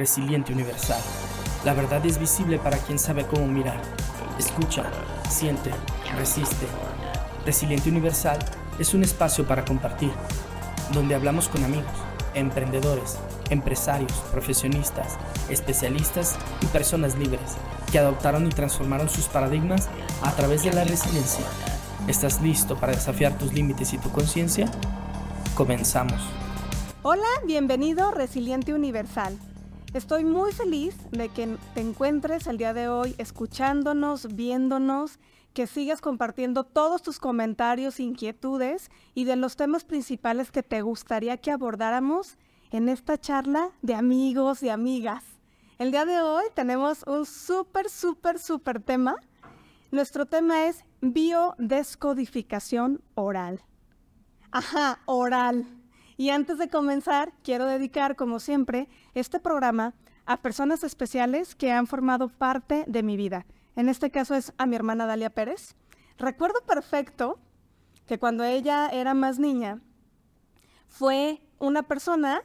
Resiliente Universal. La verdad es visible para quien sabe cómo mirar. Escucha, siente, resiste. Resiliente Universal es un espacio para compartir, donde hablamos con amigos, emprendedores, empresarios, profesionistas, especialistas y personas libres que adoptaron y transformaron sus paradigmas a través de la resiliencia. ¿Estás listo para desafiar tus límites y tu conciencia? Comenzamos. Hola, bienvenido Resiliente Universal. Estoy muy feliz de que te encuentres el día de hoy escuchándonos, viéndonos, que sigas compartiendo todos tus comentarios, inquietudes y de los temas principales que te gustaría que abordáramos en esta charla de amigos y amigas. El día de hoy tenemos un súper, súper, súper tema. Nuestro tema es biodescodificación oral. Ajá, oral. Y antes de comenzar, quiero dedicar, como siempre, este programa a personas especiales que han formado parte de mi vida. En este caso es a mi hermana Dalia Pérez. Recuerdo perfecto que cuando ella era más niña, fue una persona,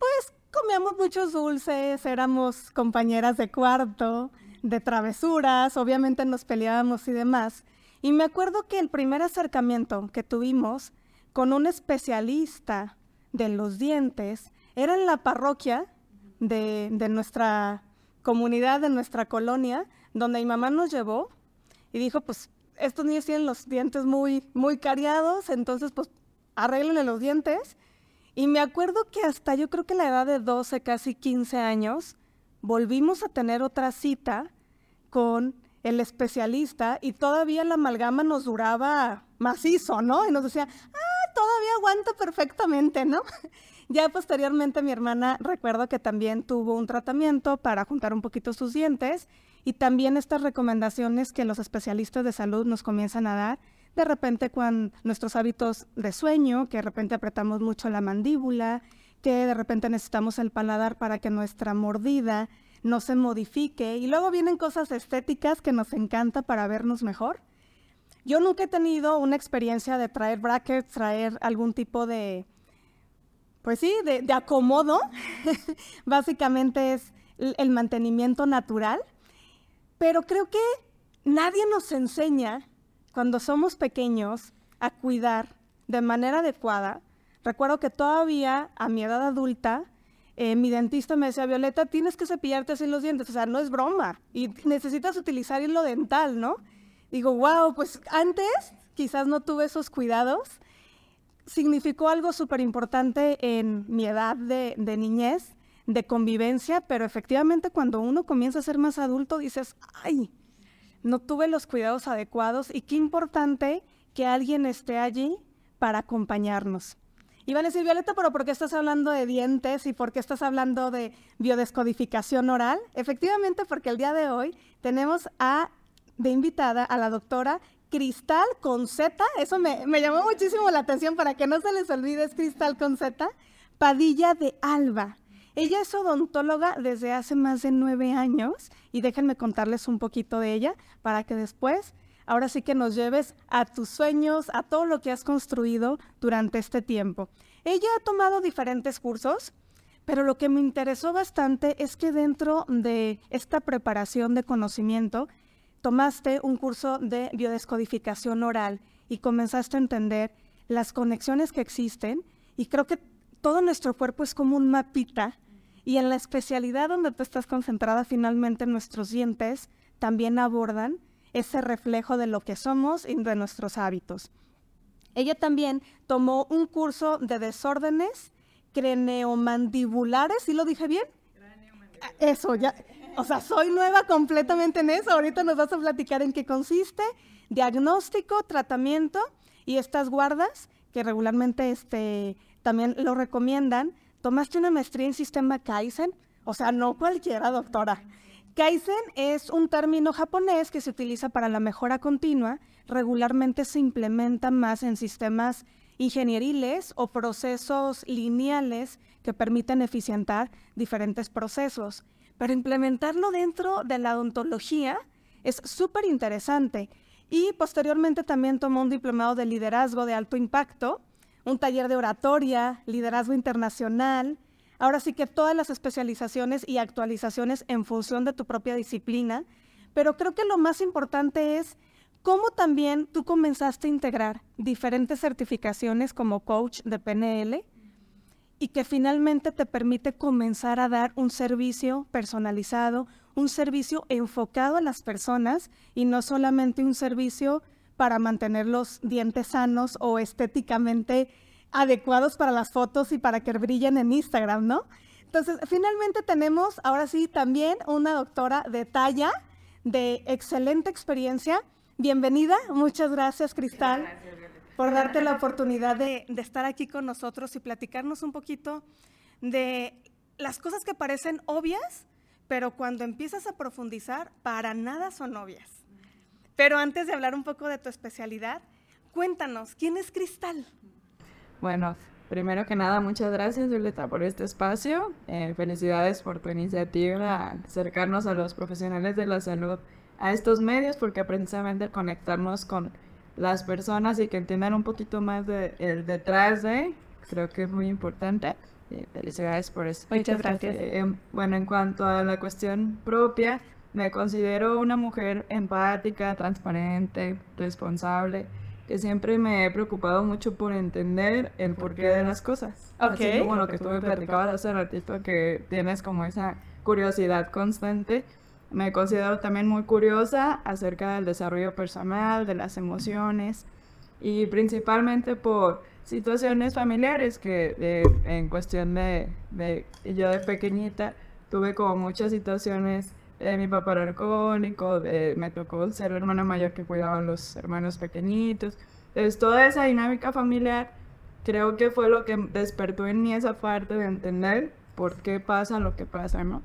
pues comíamos muchos dulces, éramos compañeras de cuarto, de travesuras, obviamente nos peleábamos y demás. Y me acuerdo que el primer acercamiento que tuvimos con un especialista de los dientes. Era en la parroquia de, nuestra comunidad, de nuestra colonia, donde mi mamá nos llevó y dijo, pues estos niños tienen los dientes muy, muy cariados, entonces pues arréglenle los dientes. Y me acuerdo que hasta yo creo que la edad de 12, casi 15 años, volvimos a tener otra cita con el especialista y todavía la amalgama nos duraba macizo, ¿no? Y nos decía, ah, todavía aguanta perfectamente, ¿no? Ya posteriormente mi hermana recuerdo que también tuvo un tratamiento para juntar un poquito sus dientes y también estas recomendaciones que los especialistas de salud nos comienzan a dar, de repente con nuestros hábitos de sueño, que de repente apretamos mucho la mandíbula, que de repente necesitamos el paladar para que nuestra mordida no se modifique y luego vienen cosas estéticas que nos encanta para vernos mejor. Yo nunca he tenido una experiencia de traer brackets, traer algún tipo de, pues sí, de, acomodo. Básicamente es el mantenimiento natural. Pero creo que nadie nos enseña cuando somos pequeños a cuidar de manera adecuada. Recuerdo que todavía a mi edad adulta, eh, mi dentista me decía, Violeta, tienes que cepillarte así los dientes. O sea, no es broma. Y necesitas utilizar hilo dental, ¿no? Digo, wow, pues antes quizás no tuve esos cuidados. Significó algo súper importante en mi edad de, niñez, de convivencia, pero efectivamente cuando uno comienza a ser más adulto dices, ay, no tuve los cuidados adecuados y qué importante que alguien esté allí para acompañarnos. Iban a decir, Violeta, pero ¿por qué estás hablando de dientes y por qué estás hablando de biodescodificación oral? Efectivamente, porque el día de hoy tenemos a de invitada a la doctora Cristal con Z, eso me, llamó muchísimo la atención para que no se les olvide, es Cristal con Z, Padilla de Alba. Ella es odontóloga desde hace más de nueve años y déjenme contarles un poquito de ella para que después, ahora sí que nos lleves a tus sueños, a todo lo que has construido durante este tiempo. Ella ha tomado diferentes cursos, pero lo que me interesó bastante es que dentro de esta preparación de conocimiento, tomaste un curso de biodescodificación oral y comenzaste a entender las conexiones que existen y creo que todo nuestro cuerpo es como un mapita y en la especialidad donde tú estás concentrada finalmente nuestros dientes también abordan ese reflejo de lo que somos y de nuestros hábitos. Ella también tomó un curso de desórdenes craneomandibulares, ¿sí lo dije bien? Eso, ya, o sea, soy nueva completamente en eso. Ahorita nos vas a platicar en qué consiste. Diagnóstico, tratamiento y estas guardas que regularmente este, también lo recomiendan. Tomaste una maestría en sistema Kaizen, o sea, no cualquiera, doctora. Kaizen es un término japonés que se utiliza para la mejora continua. Regularmente se implementa más en sistemas ingenieriles o procesos lineales que permiten eficientar diferentes procesos pero implementarlo dentro de la odontología es súper interesante. Y posteriormente también tomó un diplomado de liderazgo de alto impacto, un taller de oratoria, liderazgo internacional, ahora sí que todas las especializaciones y actualizaciones en función de tu propia disciplina, pero creo que lo más importante es cómo también tú comenzaste a integrar diferentes certificaciones como coach de PNL y que finalmente te permite comenzar a dar un servicio personalizado, un servicio enfocado a las personas y no solamente un servicio para mantener los dientes sanos o estéticamente adecuados para las fotos y para que brillen en Instagram, ¿no? Entonces, finalmente tenemos ahora sí también una doctora de talla, de excelente experiencia. Bienvenida, muchas gracias Cristal por darte la oportunidad de, de estar aquí con nosotros y platicarnos un poquito de las cosas que parecen obvias, pero cuando empiezas a profundizar, para nada son obvias. Pero antes de hablar un poco de tu especialidad, cuéntanos, ¿quién es Cristal? Bueno, primero que nada, muchas gracias, Violeta, por este espacio. Eh, felicidades por tu iniciativa acercarnos a los profesionales de la salud a estos medios, porque precisamente conectarnos con las personas y que entiendan un poquito más de el detrás de, creo que es muy importante. Eh, felicidades por eso. Muchas gracias. Eh, bueno, en cuanto a la cuestión propia, me considero una mujer empática, transparente, responsable que siempre me he preocupado mucho por entender el porqué de las cosas. Ok. Así como lo que tú me platicabas hace ratito, que tienes como esa curiosidad constante. Me considero también muy curiosa acerca del desarrollo personal, de las emociones y principalmente por situaciones familiares que en cuestión de, de, yo de pequeñita tuve como muchas situaciones eh, mi papá era alcohólico, me tocó ser hermana mayor que cuidaba a los hermanos pequeñitos. Entonces, toda esa dinámica familiar creo que fue lo que despertó en mí esa parte de entender por qué pasa lo que pasa, ¿no?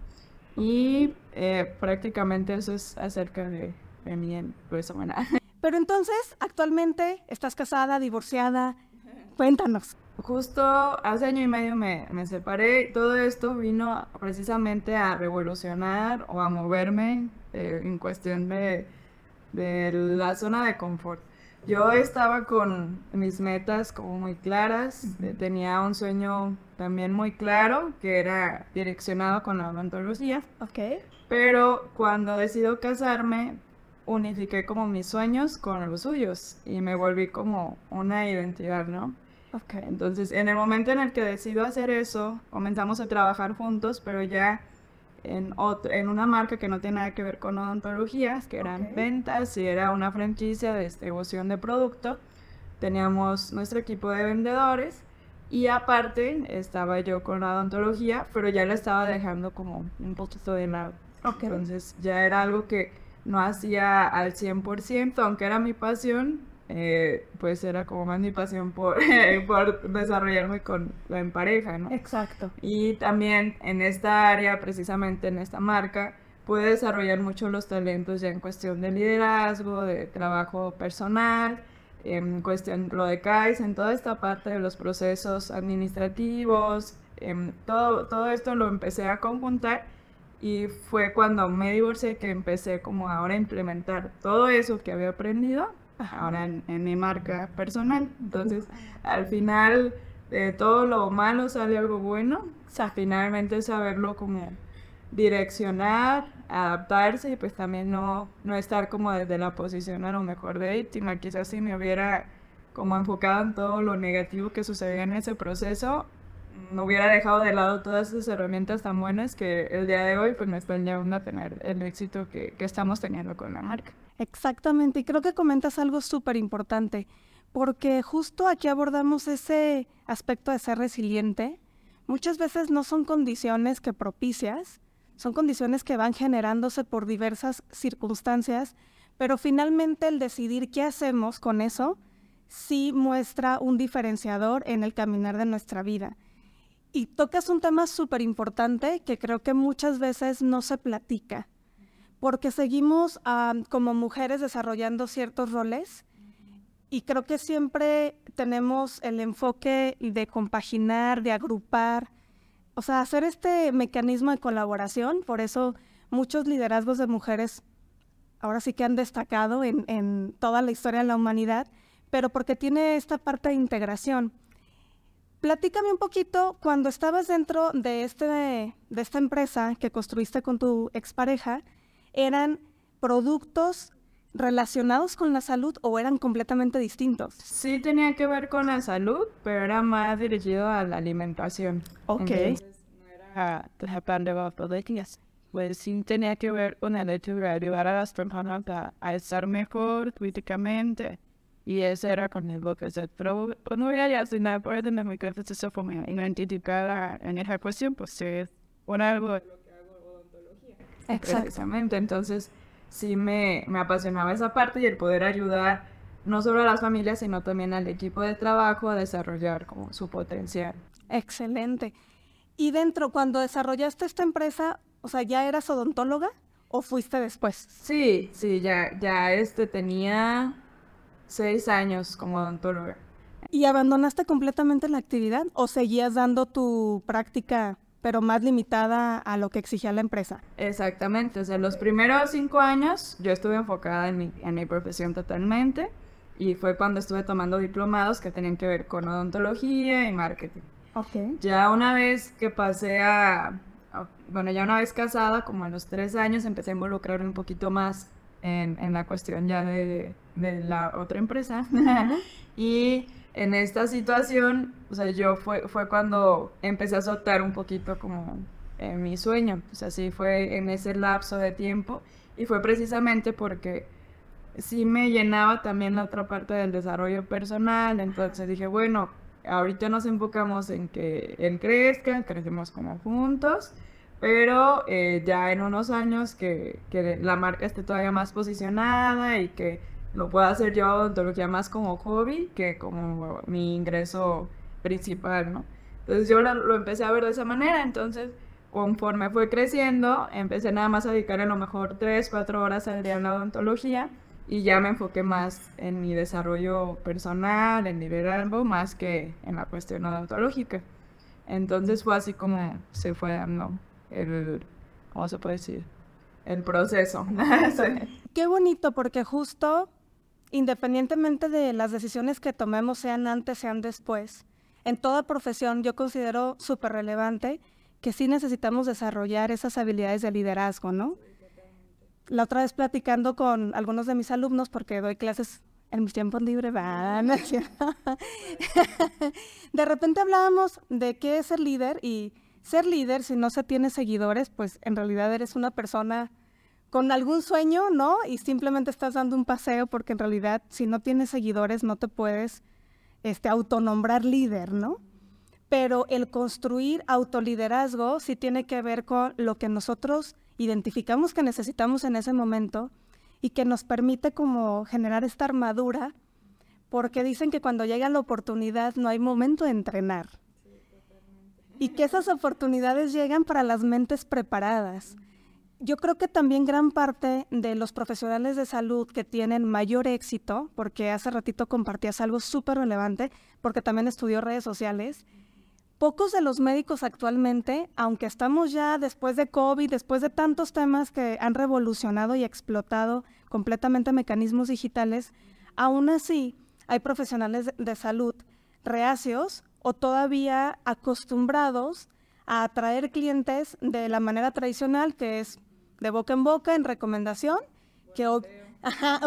Y eh, prácticamente eso es acerca de, de mí en persona. Pero entonces, actualmente, ¿estás casada, divorciada? Cuéntanos. Justo hace año y medio me, me separé. Todo esto vino precisamente a revolucionar o a moverme eh, en cuestión de, de la zona de confort. Yo estaba con mis metas como muy claras, eh, tenía un sueño también muy claro que era direccionado con la odontología. Ok. Pero cuando decido casarme, unifiqué como mis sueños con los suyos y me volví como una identidad, ¿no? Okay. Entonces, en el momento en el que decido hacer eso, comenzamos a trabajar juntos, pero ya en, otro, en una marca que no tiene nada que ver con odontologías, que eran Okay. ventas y era una franquicia de distribución de producto. Teníamos nuestro equipo de vendedores y aparte estaba yo con la odontología, pero ya la estaba dejando como un poquito de lado. Ok. Entonces ya era algo que no hacía al 100%, aunque era mi pasión, eh, pues era como más mi pasión por, por desarrollarme con, en pareja, ¿no? Exacto. Y también en esta área, precisamente en esta marca, pude desarrollar mucho los talentos ya en cuestión de liderazgo, de trabajo personal, en cuestión lo de en toda esta parte de los procesos administrativos, todo, todo esto lo empecé a conjuntar y fue cuando me divorcié que empecé como ahora a implementar todo eso que había aprendido ahora en, mi marca personal. Entonces, al final de todo lo malo sale algo bueno. O sea, finalmente saberlo como direccionar, adaptarse y pues también no, no estar como desde la posición a lo mejor de víctima. Quizás si me hubiera como enfocado en todo lo negativo que sucedía en ese proceso, no hubiera dejado de lado todas esas herramientas tan buenas que el día de hoy pues me están llevando a tener el éxito que, que estamos teniendo con la marca. Exactamente, y creo que comentas algo súper importante, porque justo aquí abordamos ese aspecto de ser resiliente. Muchas veces no son condiciones que propicias, son condiciones que van generándose por diversas circunstancias, pero finalmente el decidir qué hacemos con eso sí muestra un diferenciador en el caminar de nuestra vida. Y tocas un tema súper importante que creo que muchas veces no se platica porque seguimos um, como mujeres desarrollando ciertos roles y creo que siempre tenemos el enfoque de compaginar, de agrupar, o sea, hacer este mecanismo de colaboración. Por eso muchos liderazgos de mujeres ahora sí que han destacado en, en toda la historia de la humanidad, pero porque tiene esta parte de integración. Platícame un poquito, cuando estabas dentro de, este, de esta empresa que construiste con tu expareja, ¿eran productos relacionados con la salud o eran completamente distintos? Sí tenía que ver con la salud, pero era más dirigido a la alimentación. Ok. Entonces, no era tratar de Pues sí tenía que ver con el hecho de ayudar a las personas a, a estar mejor físicamente. Y ese era con el boca. Pero no voy a hacer nada por eso, muy que eso fue mi identidad en esa cuestión, pues es por algo odontología. Precisamente. Entonces, sí me, me apasionaba esa parte y el poder ayudar no solo a las familias, sino también al equipo de trabajo a desarrollar como su potencial. Excelente. Y dentro, cuando desarrollaste esta empresa, o sea, ¿ya eras odontóloga o fuiste después? Sí, sí, ya, ya este tenía seis años como odontóloga. ¿Y abandonaste completamente la actividad o seguías dando tu práctica, pero más limitada a lo que exigía la empresa? Exactamente, o sea, los primeros cinco años yo estuve enfocada en mi, en mi profesión totalmente y fue cuando estuve tomando diplomados que tenían que ver con odontología y marketing. Ok. Ya una vez que pasé a, bueno, ya una vez casada, como a los tres años, empecé a involucrarme un poquito más en, en la cuestión ya de, de la otra empresa. y en esta situación, o sea, yo fue, fue cuando empecé a soltar un poquito como en mi sueño. O sea, sí fue en ese lapso de tiempo. Y fue precisamente porque sí me llenaba también la otra parte del desarrollo personal. Entonces dije, bueno, ahorita nos enfocamos en que él crezca, crecemos como juntos. Pero eh, ya en unos años que, que la marca esté todavía más posicionada y que lo puedo hacer yo odontología más como hobby que como mi ingreso principal, ¿no? Entonces yo lo, empecé a ver de esa manera, entonces conforme fue creciendo, empecé nada más a dedicar a lo mejor 3, 4 horas al día en la odontología y ya me enfoqué más en mi desarrollo personal, en liderazgo, más que en la cuestión odontológica. Entonces fue así como se fue dando el, ¿cómo se puede decir? El proceso. Qué bonito, porque justo independientemente de las decisiones que tomemos, sean antes, sean después, en toda profesión yo considero súper relevante que sí necesitamos desarrollar esas habilidades de liderazgo, ¿no? La otra vez platicando con algunos de mis alumnos, porque doy clases en mis tiempos libres, van. de repente hablábamos de qué es ser líder y ser líder, si no se tiene seguidores, pues en realidad eres una persona con algún sueño, ¿no? Y simplemente estás dando un paseo porque en realidad si no tienes seguidores no te puedes este, autonombrar líder, ¿no? Pero el construir autoliderazgo sí tiene que ver con lo que nosotros identificamos que necesitamos en ese momento y que nos permite como generar esta armadura, porque dicen que cuando llega la oportunidad no hay momento de entrenar. Y que esas oportunidades llegan para las mentes preparadas yo creo que también gran parte de los profesionales de salud que tienen mayor éxito, porque hace ratito compartías algo súper relevante, porque también estudió redes sociales, pocos de los médicos actualmente, aunque estamos ya después de COVID, después de tantos temas que han revolucionado y explotado completamente mecanismos digitales, aún así hay profesionales de salud reacios o todavía acostumbrados a atraer clientes de la manera tradicional, que es de boca en boca, en recomendación, que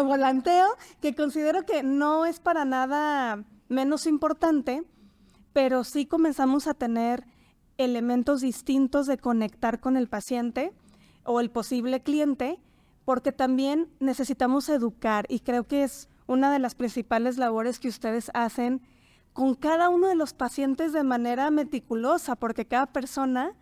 volanteo, que considero que no es para nada menos importante, pero sí comenzamos a tener elementos distintos de conectar con el paciente o el posible cliente, porque también necesitamos educar y creo que es una de las principales labores que ustedes hacen con cada uno de los pacientes de manera meticulosa, porque cada persona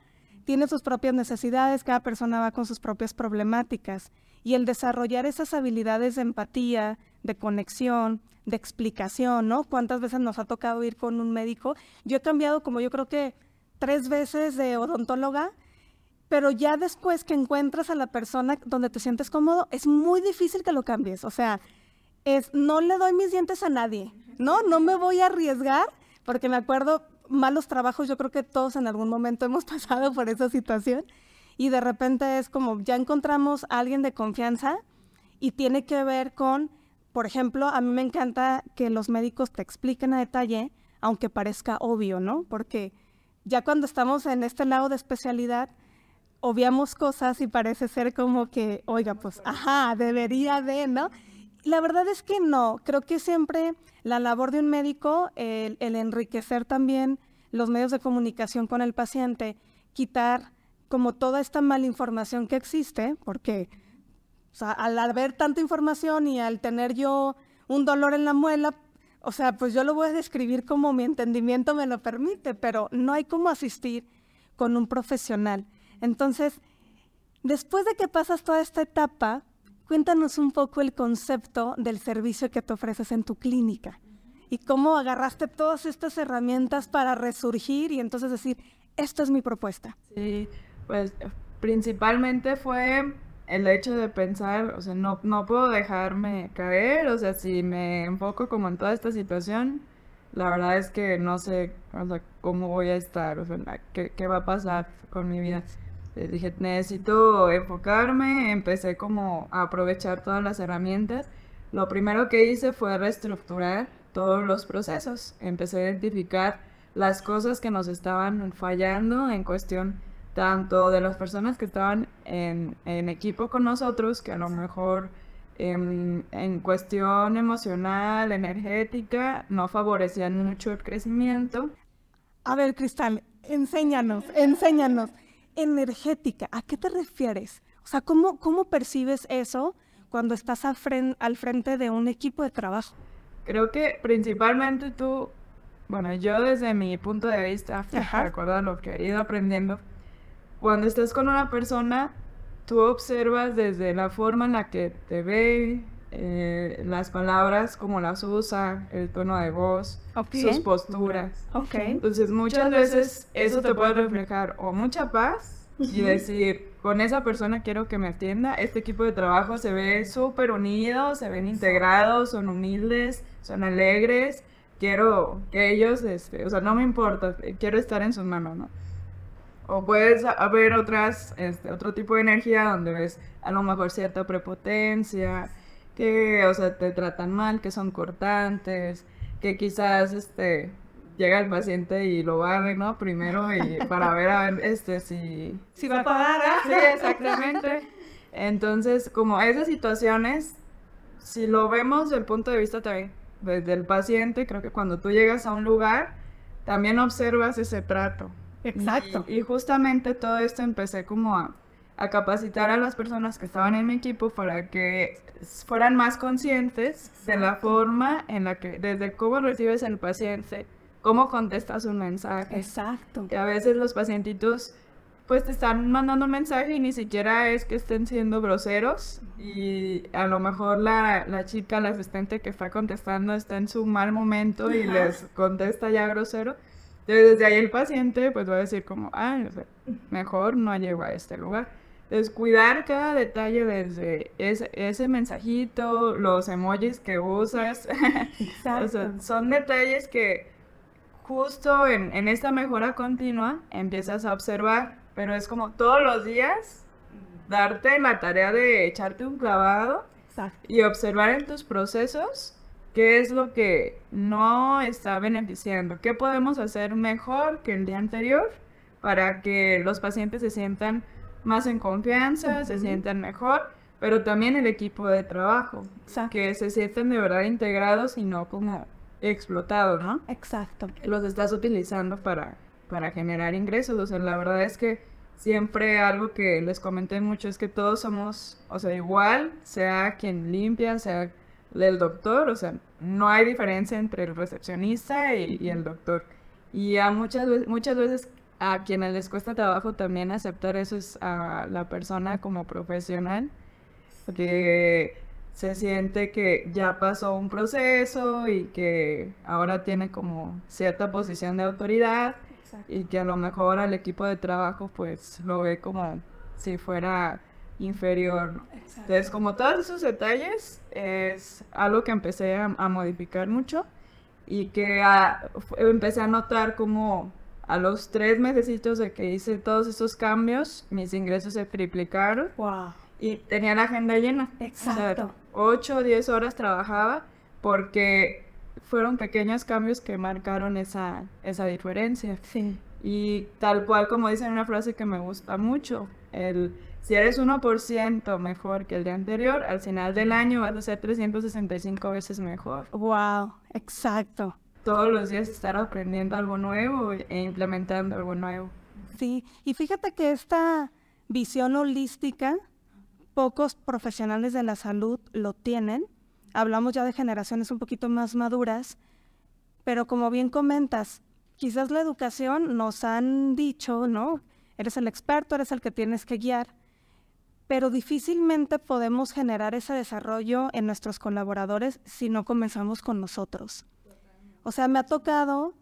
tiene sus propias necesidades, cada persona va con sus propias problemáticas y el desarrollar esas habilidades de empatía, de conexión, de explicación, ¿no? ¿Cuántas veces nos ha tocado ir con un médico? Yo he cambiado como yo creo que tres veces de odontóloga, pero ya después que encuentras a la persona donde te sientes cómodo, es muy difícil que lo cambies. O sea, es no le doy mis dientes a nadie, ¿no? No me voy a arriesgar, porque me acuerdo, malos trabajos, yo creo que todos en algún momento hemos pasado por esa situación y de repente es como ya encontramos a alguien de confianza y tiene que ver con, por ejemplo, a mí me encanta que los médicos te expliquen a detalle aunque parezca obvio, ¿no? Porque ya cuando estamos en este lado de especialidad, obviamos cosas y parece ser como que, oiga, pues, ajá, debería de, ¿no? La verdad es que no, creo que siempre la labor de un médico, el, enriquecer también los medios de comunicación con el paciente, quitar como toda esta mala información que existe, porque al haber tanta información y al tener yo un dolor en la muela, o sea, pues yo lo voy a describir como mi entendimiento me lo permite, pero no hay como asistir con un profesional. Entonces, después de que pasas toda esta etapa, cuéntanos un poco el concepto del servicio que te ofreces en tu clínica y cómo agarraste todas estas herramientas para resurgir y entonces decir, esta es mi propuesta. Sí, pues principalmente fue el hecho de pensar, o sea, no, no puedo dejarme caer, o sea, si me enfoco como en toda esta situación, la verdad es que no sé cómo voy a estar, o sea, qué, qué va a pasar con mi vida. Dije, necesito enfocarme, empecé como a aprovechar todas las herramientas. Lo primero que hice fue reestructurar todos los procesos, empecé a identificar las cosas que nos estaban fallando en cuestión tanto de las personas que estaban en, equipo con nosotros, que a lo mejor en, cuestión emocional, energética, no favorecían mucho el crecimiento. A ver, Cristal, enséñanos, enséñanos energética, ¿a qué te refieres? O sea, ¿cómo, cómo percibes eso cuando estás al, al frente de un equipo de trabajo? Creo que principalmente tú, bueno, yo desde mi punto de vista, recuerda lo que he ido aprendiendo, cuando estás con una persona, tú observas desde la forma en la que te ve, eh, las palabras, como las usa, el tono de voz, sus posturas. Okay. Entonces muchas veces eso te puede reflejar o mucha paz y decir, con esa persona quiero que me atienda, este equipo de trabajo se ve súper unido, se ven integrados, son humildes, son alegres, quiero que ellos, este, o sea, no me importa, quiero estar en sus manos, ¿no? O puedes haber otras, este, otro tipo de energía donde ves a lo mejor cierta prepotencia, que, o sea, te tratan mal, que son cortantes, que quizás, este, llega el paciente y lo barre, ¿no? Primero y para ver, a ver, este, si... Si va a pagar. ¿ah? Sí, exactamente. Entonces, como esas situaciones, si lo vemos desde el punto de vista también desde el paciente, creo que cuando tú llegas a un lugar, también observas ese trato. Exacto. y justamente todo esto empecé como a a capacitar a las personas que estaban en mi equipo para que fueran más conscientes de la forma en la que, desde cómo recibes al paciente, cómo contestas un mensaje. Exacto. Que a veces los pacientitos pues te están mandando un mensaje y ni siquiera es que estén siendo groseros y a lo mejor la, la chica, la asistente que está contestando está en su mal momento y les contesta ya grosero. Entonces desde ahí el paciente pues va a decir como, ah, mejor no llego a este lugar. Descuidar cada detalle desde ese, ese mensajito, los emojis que usas. son detalles que justo en, en, esta mejora continua empiezas a observar, pero es como todos los días darte la tarea de echarte un clavado y observar en tus procesos qué es lo que no está beneficiando, qué podemos hacer mejor que el día anterior para que los pacientes se sientan más en confianza, se sienten mejor, pero también el equipo de trabajo, que se sienten de verdad integrados y no como explotados, ¿no? Exacto. Los estás utilizando para, para generar ingresos, o sea, la verdad es que siempre algo que les comenté mucho es que todos somos, o sea, igual, sea quien limpia, sea el doctor, o sea, no hay diferencia entre el recepcionista y, y el doctor. Y a muchas, muchas veces a quienes les cuesta trabajo también aceptar eso es a la persona como profesional, que se siente que ya pasó un proceso y que ahora tiene como cierta posición de autoridad y que a lo mejor al equipo de trabajo pues lo ve como si fuera inferior. Entonces como todos esos detalles es algo que empecé a, modificar mucho y que empecé a notar como a los tres meses de que hice todos esos cambios, mis ingresos se triplicaron. Wow. Y tenía la agenda llena. Exacto. O 8 o 10 horas trabajaba porque fueron pequeños cambios que marcaron esa, esa diferencia. Sí. Y tal cual como dicen una frase que me gusta mucho, el si eres 1% mejor que el día anterior, al final del año vas a ser 365 veces mejor. Wow, exacto. Todos los días estar aprendiendo algo nuevo e implementando algo nuevo. Sí, y fíjate que esta visión holística, pocos profesionales de la salud lo tienen. Hablamos ya de generaciones un poquito más maduras, pero como bien comentas, quizás la educación nos han dicho, ¿no? Eres el experto, eres el que tienes que guiar, pero difícilmente podemos generar ese desarrollo en nuestros colaboradores si no comenzamos con nosotros. O sea, me ha tocado,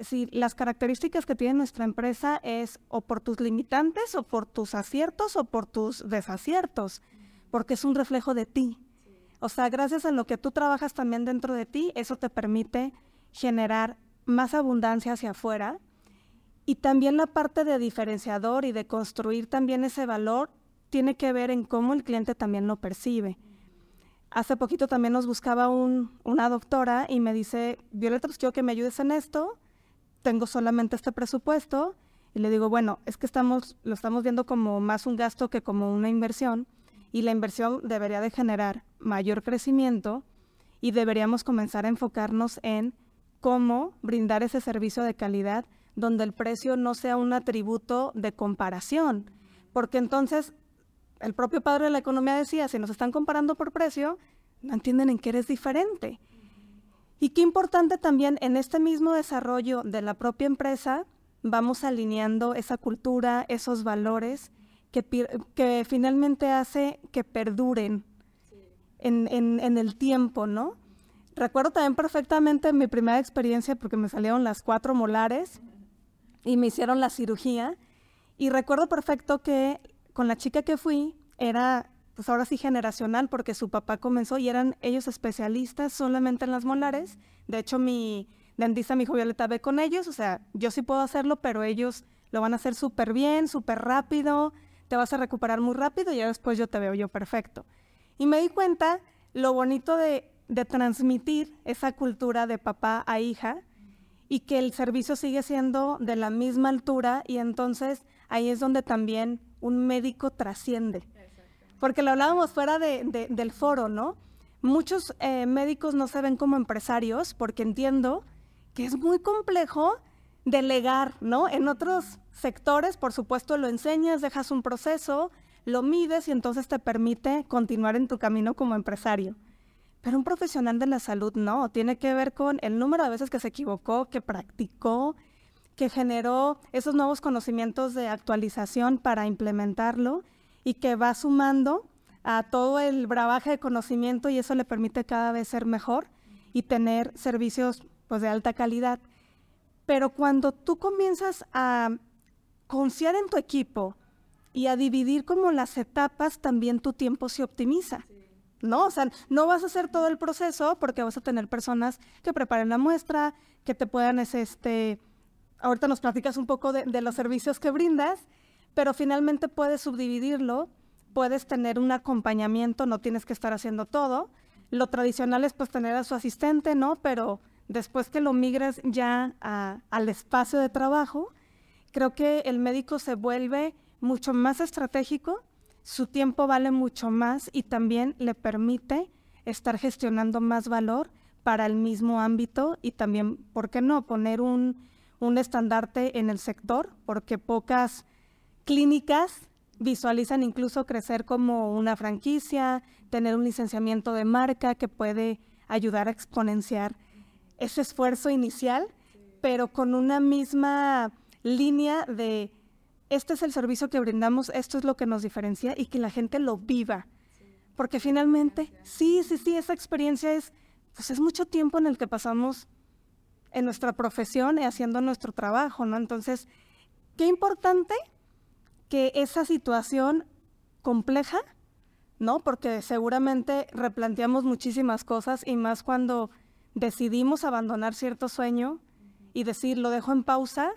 si las características que tiene nuestra empresa es o por tus limitantes o por tus aciertos o por tus desaciertos, porque es un reflejo de ti. O sea, gracias a lo que tú trabajas también dentro de ti, eso te permite generar más abundancia hacia afuera. Y también la parte de diferenciador y de construir también ese valor tiene que ver en cómo el cliente también lo percibe. Hace poquito también nos buscaba una doctora y me dice, Violeta, pues quiero que me ayudes en esto, tengo solamente este presupuesto. Y le digo, bueno, es que estamos, lo estamos viendo como más un gasto que como una inversión y la inversión debería de generar mayor crecimiento y deberíamos comenzar a enfocarnos en cómo brindar ese servicio de calidad donde el precio no sea un atributo de comparación, porque entonces el propio padre de la economía decía, si nos están comparando por precio, no entienden en qué eres diferente. Y qué importante también en este mismo desarrollo de la propia empresa, vamos alineando esa cultura, esos valores que, finalmente hace que perduren en, en el tiempo, ¿no? Recuerdo también perfectamente mi primera experiencia porque me salieron las cuatro molares y me hicieron la cirugía. Y recuerdo perfecto que con la chica que fui era, pues ahora sí generacional, porque su papá comenzó y eran ellos especialistas solamente en las molares. De hecho, mi dentista mi dijo, Violeta, ve con ellos. O sea, yo sí puedo hacerlo, pero ellos lo van a hacer súper bien, súper rápido. Te vas a recuperar muy rápido y ya después yo te veo yo perfecto. Y me di cuenta lo bonito de de transmitir esa cultura de papá a hija y que el servicio sigue siendo de la misma altura y entonces ahí es donde también un médico trasciende. Porque lo hablábamos fuera de, del foro, ¿no? Muchos eh, médicos no se ven como empresarios porque entiendo que es muy complejo delegar, ¿no? En otros sectores, por supuesto, lo enseñas, dejas un proceso, lo mides y entonces te permite continuar en tu camino como empresario. Pero un profesional de la salud no, tiene que ver con el número de veces que se equivocó, que practicó, que generó esos nuevos conocimientos de actualización para implementarlo y que va sumando a todo el bravaje de conocimiento y eso le permite cada vez ser mejor y tener servicios pues, de alta calidad. Pero cuando tú comienzas a confiar en tu equipo y a dividir como las etapas, también tu tiempo se optimiza. ¿no? O sea, no vas a hacer todo el proceso porque vas a tener personas que preparen la muestra, que te puedan, este, ahorita nos platicas un poco de, los servicios que brindas, pero finalmente puedes subdividirlo, puedes tener un acompañamiento, no tienes que estar haciendo todo. Lo tradicional es pues tener a su asistente, ¿no? Pero después que lo migres ya al espacio de trabajo, creo que el médico se vuelve mucho más estratégico su tiempo vale mucho más y también le permite estar gestionando más valor para el mismo ámbito y también, ¿por qué no?, poner un, estandarte en el sector, porque pocas clínicas visualizan incluso crecer como una franquicia, tener un licenciamiento de marca que puede ayudar a exponenciar ese esfuerzo inicial, pero con una misma línea de este es el servicio que brindamos, esto es lo que nos diferencia y que la gente lo viva. Porque finalmente, sí, sí, sí, esa experiencia es, pues es mucho tiempo en el que pasamos en nuestra profesión y haciendo nuestro trabajo, ¿no? Entonces, qué importante que esa situación compleja, ¿no? Porque seguramente replanteamos muchísimas cosas y más cuando decidimos abandonar cierto sueño y decir, lo dejo en pausa,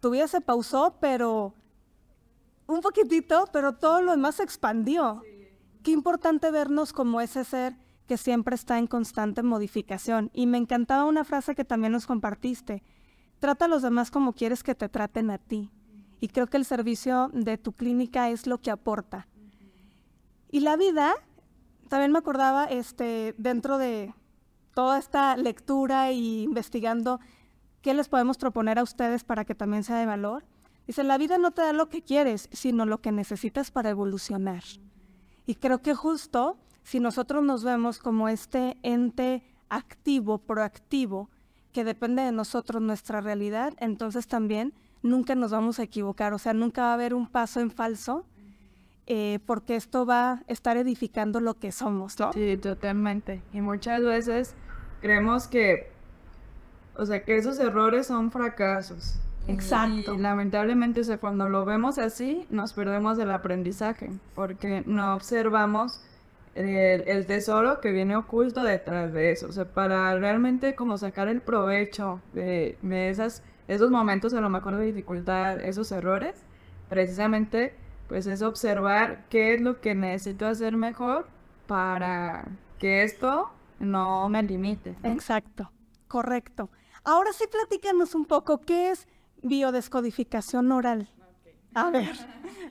tu vida se pausó, pero un poquitito, pero todo lo demás se expandió. Qué importante vernos como ese ser que siempre está en constante modificación. Y me encantaba una frase que también nos compartiste. Trata a los demás como quieres que te traten a ti. Y creo que el servicio de tu clínica es lo que aporta. Y la vida, también me acordaba, este, dentro de toda esta lectura y investigando qué les podemos proponer a ustedes para que también sea de valor. Dice, la vida no te da lo que quieres, sino lo que necesitas para evolucionar. Y creo que justo si nosotros nos vemos como este ente activo, proactivo, que depende de nosotros nuestra realidad, entonces también nunca nos vamos a equivocar, o sea, nunca va a haber un paso en falso, eh, porque esto va a estar edificando lo que somos, ¿no? Sí, totalmente. Y muchas veces creemos que, o sea, que esos errores son fracasos. Exacto. Y lamentablemente, o sea, cuando lo vemos así, nos perdemos del aprendizaje, porque no observamos el, tesoro que viene oculto detrás de eso. O sea, para realmente como sacar el provecho de, esas, esos momentos a lo mejor de dificultad, esos errores, precisamente pues es observar qué es lo que necesito hacer mejor para que esto no me limite. Exacto, correcto. Ahora sí platícanos un poco qué es biodescodificación oral. A ver,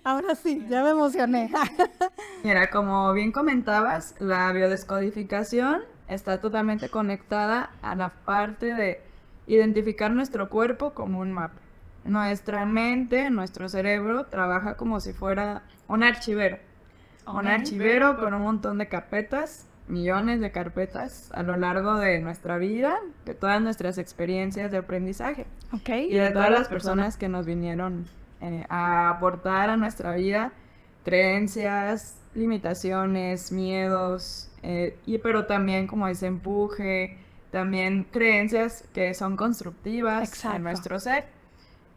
ahora sí, ya me emocioné. Mira, como bien comentabas, la biodescodificación está totalmente conectada a la parte de identificar nuestro cuerpo como un mapa. Nuestra mente, nuestro cerebro trabaja como si fuera un archivero. Un archivero con un montón de carpetas, millones de carpetas a lo largo de nuestra vida, de todas nuestras experiencias de aprendizaje. Okay. Y de todas las personas que nos vinieron eh, a aportar a nuestra vida creencias, limitaciones, miedos, eh, y, pero también como ese empuje, también creencias que son constructivas en nuestro ser.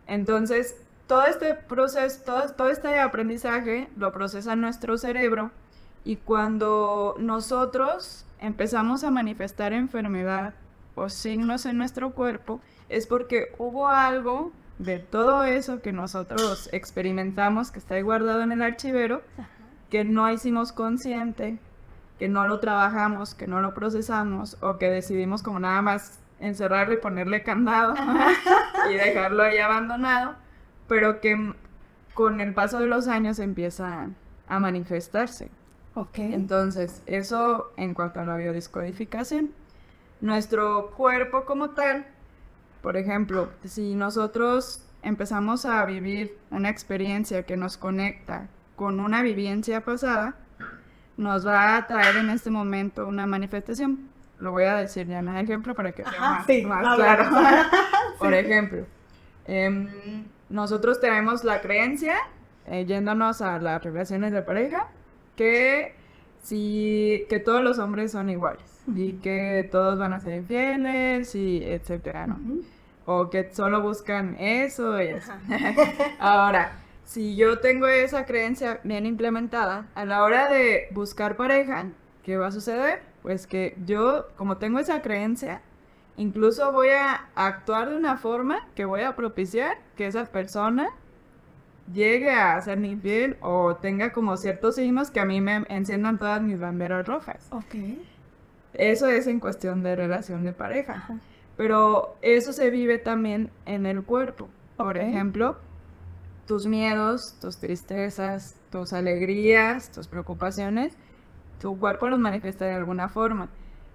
Entonces, todo este proceso, todo, todo este aprendizaje lo procesa nuestro cerebro y cuando nosotros empezamos a manifestar enfermedad o signos en nuestro cuerpo, es porque hubo algo de todo eso que nosotros experimentamos, que está ahí guardado en el archivero, que no hicimos consciente, que no lo trabajamos, que no lo procesamos o que decidimos como nada más encerrarlo y ponerle candado y dejarlo ahí abandonado, pero que con el paso de los años empieza a manifestarse. Okay. Entonces, eso en cuanto a la biodescodificación. Nuestro cuerpo como tal por ejemplo, si nosotros empezamos a vivir una experiencia que nos conecta con una vivencia pasada, nos va a traer en este momento una manifestación. Lo voy a decir ya en el ejemplo para que sea más, claro. Por ejemplo, em, nosotros tenemos la creencia, eh, yéndonos a las relaciones de pareja, que, si, que todos los hombres son iguales y que todos van a ser infieles y etcétera, ¿no? O que solo buscan eso y eso. Ahora, si yo tengo esa creencia bien implementada, a la hora de buscar pareja, ¿qué va a suceder? Pues que yo, como tengo esa creencia, incluso voy a actuar de una forma que voy a propiciar que esa persona llegue a infiel o tenga como ciertos signos que a mí me enciendan todas mis banderas rojas. Ok. Eso es en cuestión de relación de pareja. Pero eso se vive también en el cuerpo. Por ejemplo, tus miedos, tus tristezas, tus alegrías, tus preocupaciones, tu cuerpo los manifiesta de alguna forma.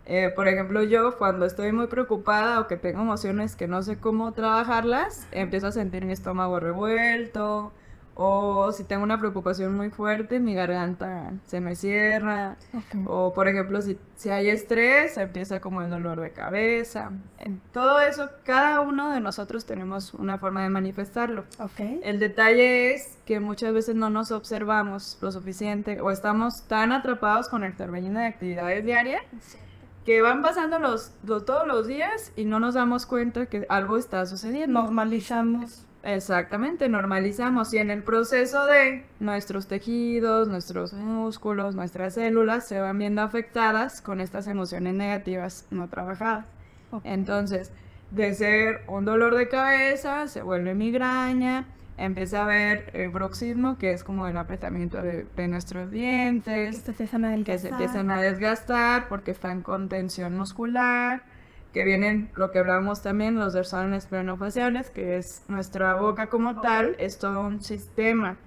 Eh, por ejemplo, yo cuando estoy muy preocupada o que tengo emociones que no sé cómo trabajarlas, empiezo a sentir mi estómago revuelto, o si tengo una preocupación muy fuerte, mi garganta se me cierra. O por ejemplo, si, si hay estrés, empieza como el dolor de cabeza. En todo eso, cada uno de nosotros tenemos una forma de manifestarlo. Okay. El detalle es que muchas veces no nos observamos lo suficiente o estamos tan atrapados con el torbellino de actividades diarias que van pasando los, todos los días y no nos damos cuenta que algo está sucediendo. Normalizamos Exactamente, normalizamos. Y en el proceso de nuestros tejidos, nuestros músculos, nuestras células se van viendo afectadas con estas emociones negativas no trabajadas. Entonces, de ser un dolor de cabeza, se vuelve migraña, empieza a haber eh, bruxismo, que es como el apretamiento de, nuestros dientes, que se empiezan a desgastar. porque están con tensión muscular, que vienen, lo que hablamos también, los dorsales planofaciales, que es nuestra boca como tal, es todo un sistema.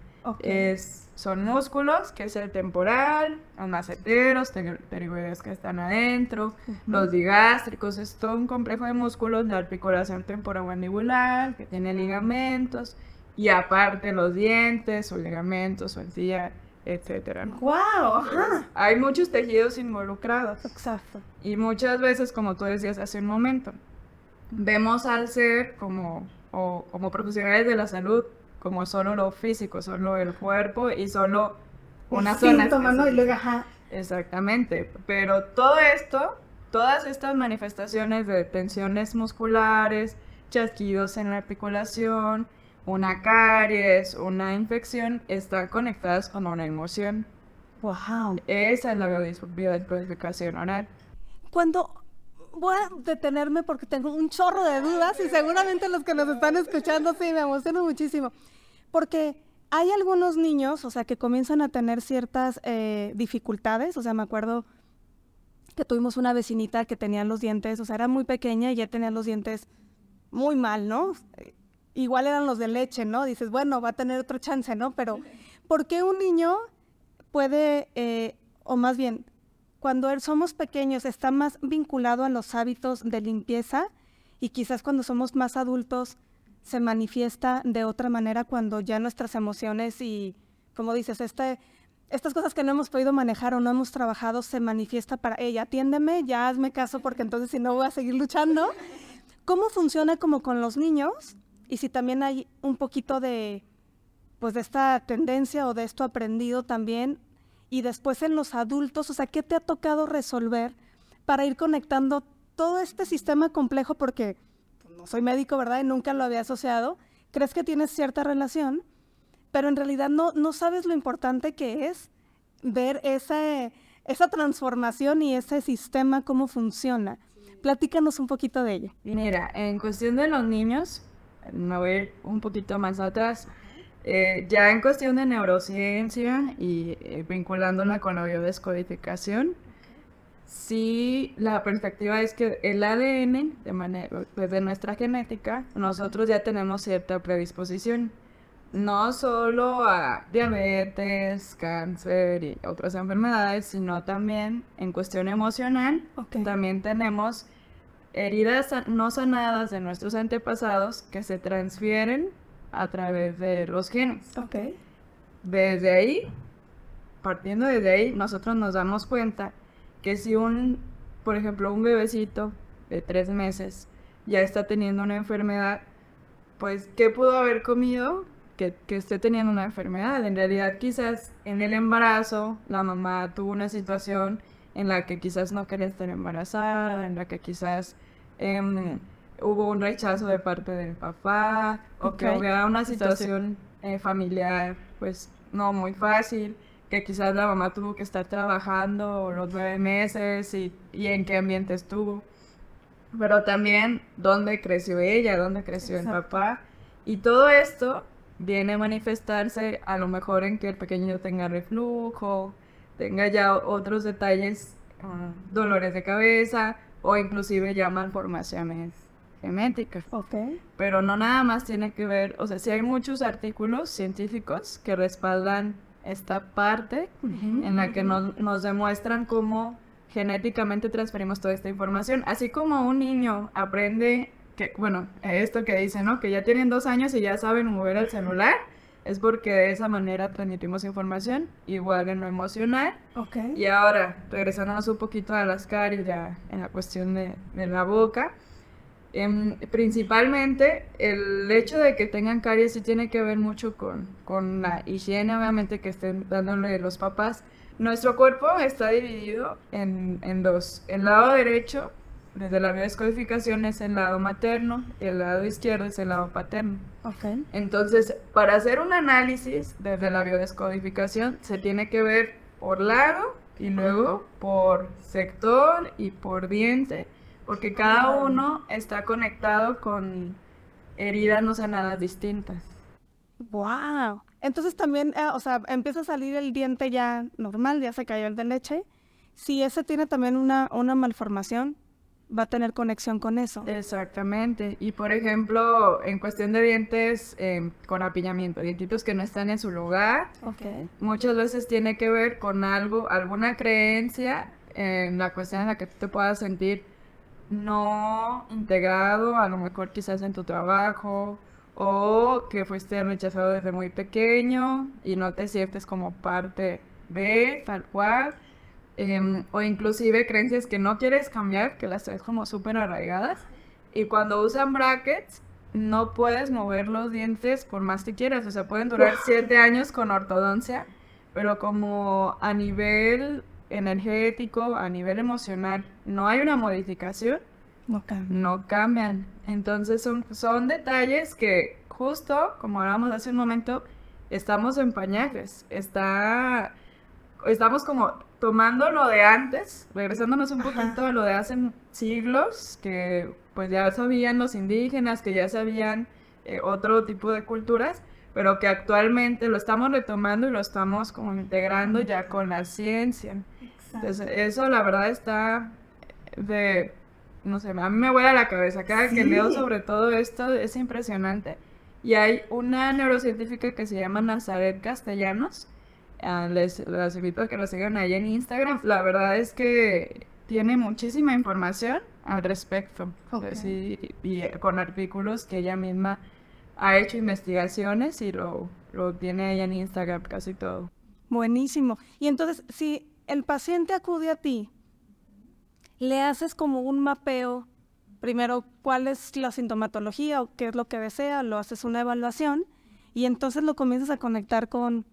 Es, son músculos, que es el temporal, los maceteros, pterigoides que están adentro, los digástricos, es todo un complejo de músculos de articulación temporomandibular, que tiene ligamentos, y aparte los dientes, o ligamentos, o encía, etcétera. ¡Wow! Hay muchos tejidos involucrados. Exacto. Y muchas veces, como tú decías hace un momento, vemos al ser como, o, como profesionales de la salud como solo lo físico, solo el cuerpo y solo una zona. ¿no? Y luego, ajá. Exactamente. Pero todo esto, todas estas manifestaciones de tensiones musculares, chasquidos en la articulación, una caries, una infección, están conectadas con una emoción. Wow. Esa es la biodescodificación oral. Cuando voy a detenerme porque tengo un chorro de dudas y seguramente los que nos están escuchando sí me emocionan muchísimo. Porque hay algunos niños, o sea, que comienzan a tener ciertas eh, dificultades. O sea, me acuerdo que tuvimos una vecinita que tenía los dientes, o sea, era muy pequeña y ya tenía los dientes muy mal, ¿no? Igual eran los de leche, ¿no? Dices, bueno, va a tener otra chance, ¿no? Pero, ¿por qué un niño puede, eh, o más bien, cuando er, somos pequeños está más vinculado a los hábitos de limpieza y quizás cuando somos más adultos se manifiesta de otra manera cuando ya nuestras emociones y, como dices, este, estas cosas que no hemos podido manejar o no hemos trabajado se manifiesta para, ella, atiéndeme, ya hazme caso porque entonces si no voy a seguir luchando. ¿Cómo funciona como con los niños? Y si también hay un poquito de, pues de esta tendencia o de esto aprendido también, y después en los adultos, o sea, ¿qué te ha tocado resolver para ir conectando todo este sistema complejo? Porque pues, no soy médico, ¿verdad? Y nunca lo había asociado. Crees que tienes cierta relación, pero en realidad no, no sabes lo importante que es ver esa, esa transformación y ese sistema, cómo funciona. Platícanos un poquito de ello. Mira, en cuestión de los niños, me voy a ir un poquito más atrás. Eh, ya en cuestión de neurociencia y eh, vinculándola con la biodescodificación, sí, la perspectiva es que el ADN, de, manera, pues, de nuestra genética, nosotros ya tenemos cierta predisposición, no solo a diabetes, cáncer y otras enfermedades, sino también en cuestión emocional, también tenemos heridas no sanadas de nuestros antepasados que se transfieren a través de los genes. Okay. Desde ahí, partiendo desde ahí, nosotros nos damos cuenta que si un, por ejemplo, un bebecito de tres meses ya está teniendo una enfermedad, pues, ¿qué pudo haber comido que, que, esté teniendo una enfermedad? En realidad, quizás en el embarazo la mamá tuvo una situación en la que quizás no quería estar embarazada, en la que quizás em, hubo un rechazo de parte del papá, o que hubiera una situación eh, familiar, pues no muy fácil, que quizás la mamá tuvo que estar trabajando los nueve meses y, y en qué ambiente estuvo. Pero también dónde creció ella, dónde creció el papá. Y todo esto viene a manifestarse a lo mejor en que el pequeño tenga reflujo, tenga ya otros detalles, ah, dolores de cabeza o inclusive ya malformaciones genéticas. Okay. Pero no nada más tiene que ver, o sea, sí hay muchos artículos científicos que respaldan esta parte en la que nos, nos demuestran cómo genéticamente transferimos toda esta información. Así como un niño aprende que, bueno, esto que dice, ¿no? Que ya tienen dos años y ya saben mover el celular es porque de esa manera transmitimos información, igual en lo emocional. Okay. Y ahora, regresándonos un poquito a las caries, ya en la cuestión de, de la boca, em, principalmente el hecho de que tengan caries sí tiene que ver mucho con, con la higiene, obviamente, que estén dándole los papás. Nuestro cuerpo está dividido en, en dos. El lado derecho desde la biodescodificación es el lado materno y el lado izquierdo es el lado paterno. Okay. Entonces, para hacer un análisis desde la biodescodificación se tiene que ver por lado y luego por sector y por diente, porque cada uno está conectado con heridas no sanadas distintas. Wow. Entonces también, eh, o sea, empieza a salir el diente ya normal, ya se cayó el de leche. Si ese tiene también una, una malformación, va a tener conexión con eso. Exactamente. Y por ejemplo, en cuestión de dientes em, con apiñamiento, dientitos que no están en su lugar, Ok. muchas veces tiene que ver con algo, alguna creencia en la cuestión en la que tú te puedas sentir no integrado, a lo mejor quizás en tu trabajo, o que fuiste rechazado desde muy pequeño y no te sientes como parte de tal cual, em, o inclusive creencias que no quieres cambiar, que las traes como súper arraigadas, y cuando usan brackets, no puedes mover los dientes por más que quieras, o sea, pueden durar siete años con ortodoncia, pero como a nivel energético, a nivel emocional, no hay una modificación, No cambia. no cambian. Entonces son, son detalles que justo, como hablábamos hace un momento, estamos en pañales. Está, estamos como tomando lo de antes, regresándonos un poquito a lo de hace siglos, que pues ya sabían los indígenas, que ya sabían eh, otro tipo de culturas, pero que actualmente lo estamos retomando y lo estamos como integrando ya con la ciencia. Entonces, eso la verdad está de, no sé, a mí me vuela la cabeza. Cada que leo sobre todo esto es impresionante. Y hay una neurocientífica que se llama Nazaret Castellanos. Les, invito a que la sigan ahí en Instagram. La verdad es que tiene muchísima información al respecto. Ok. Sí, y con artículos que ella misma ha hecho investigaciones y lo, lo tiene ella en Instagram casi todo. Buenísimo. Y entonces, si el paciente acude a ti, le haces como un mapeo, primero cuál es la sintomatología o qué es lo que desea, lo haces una evaluación y entonces lo comienzas a conectar con,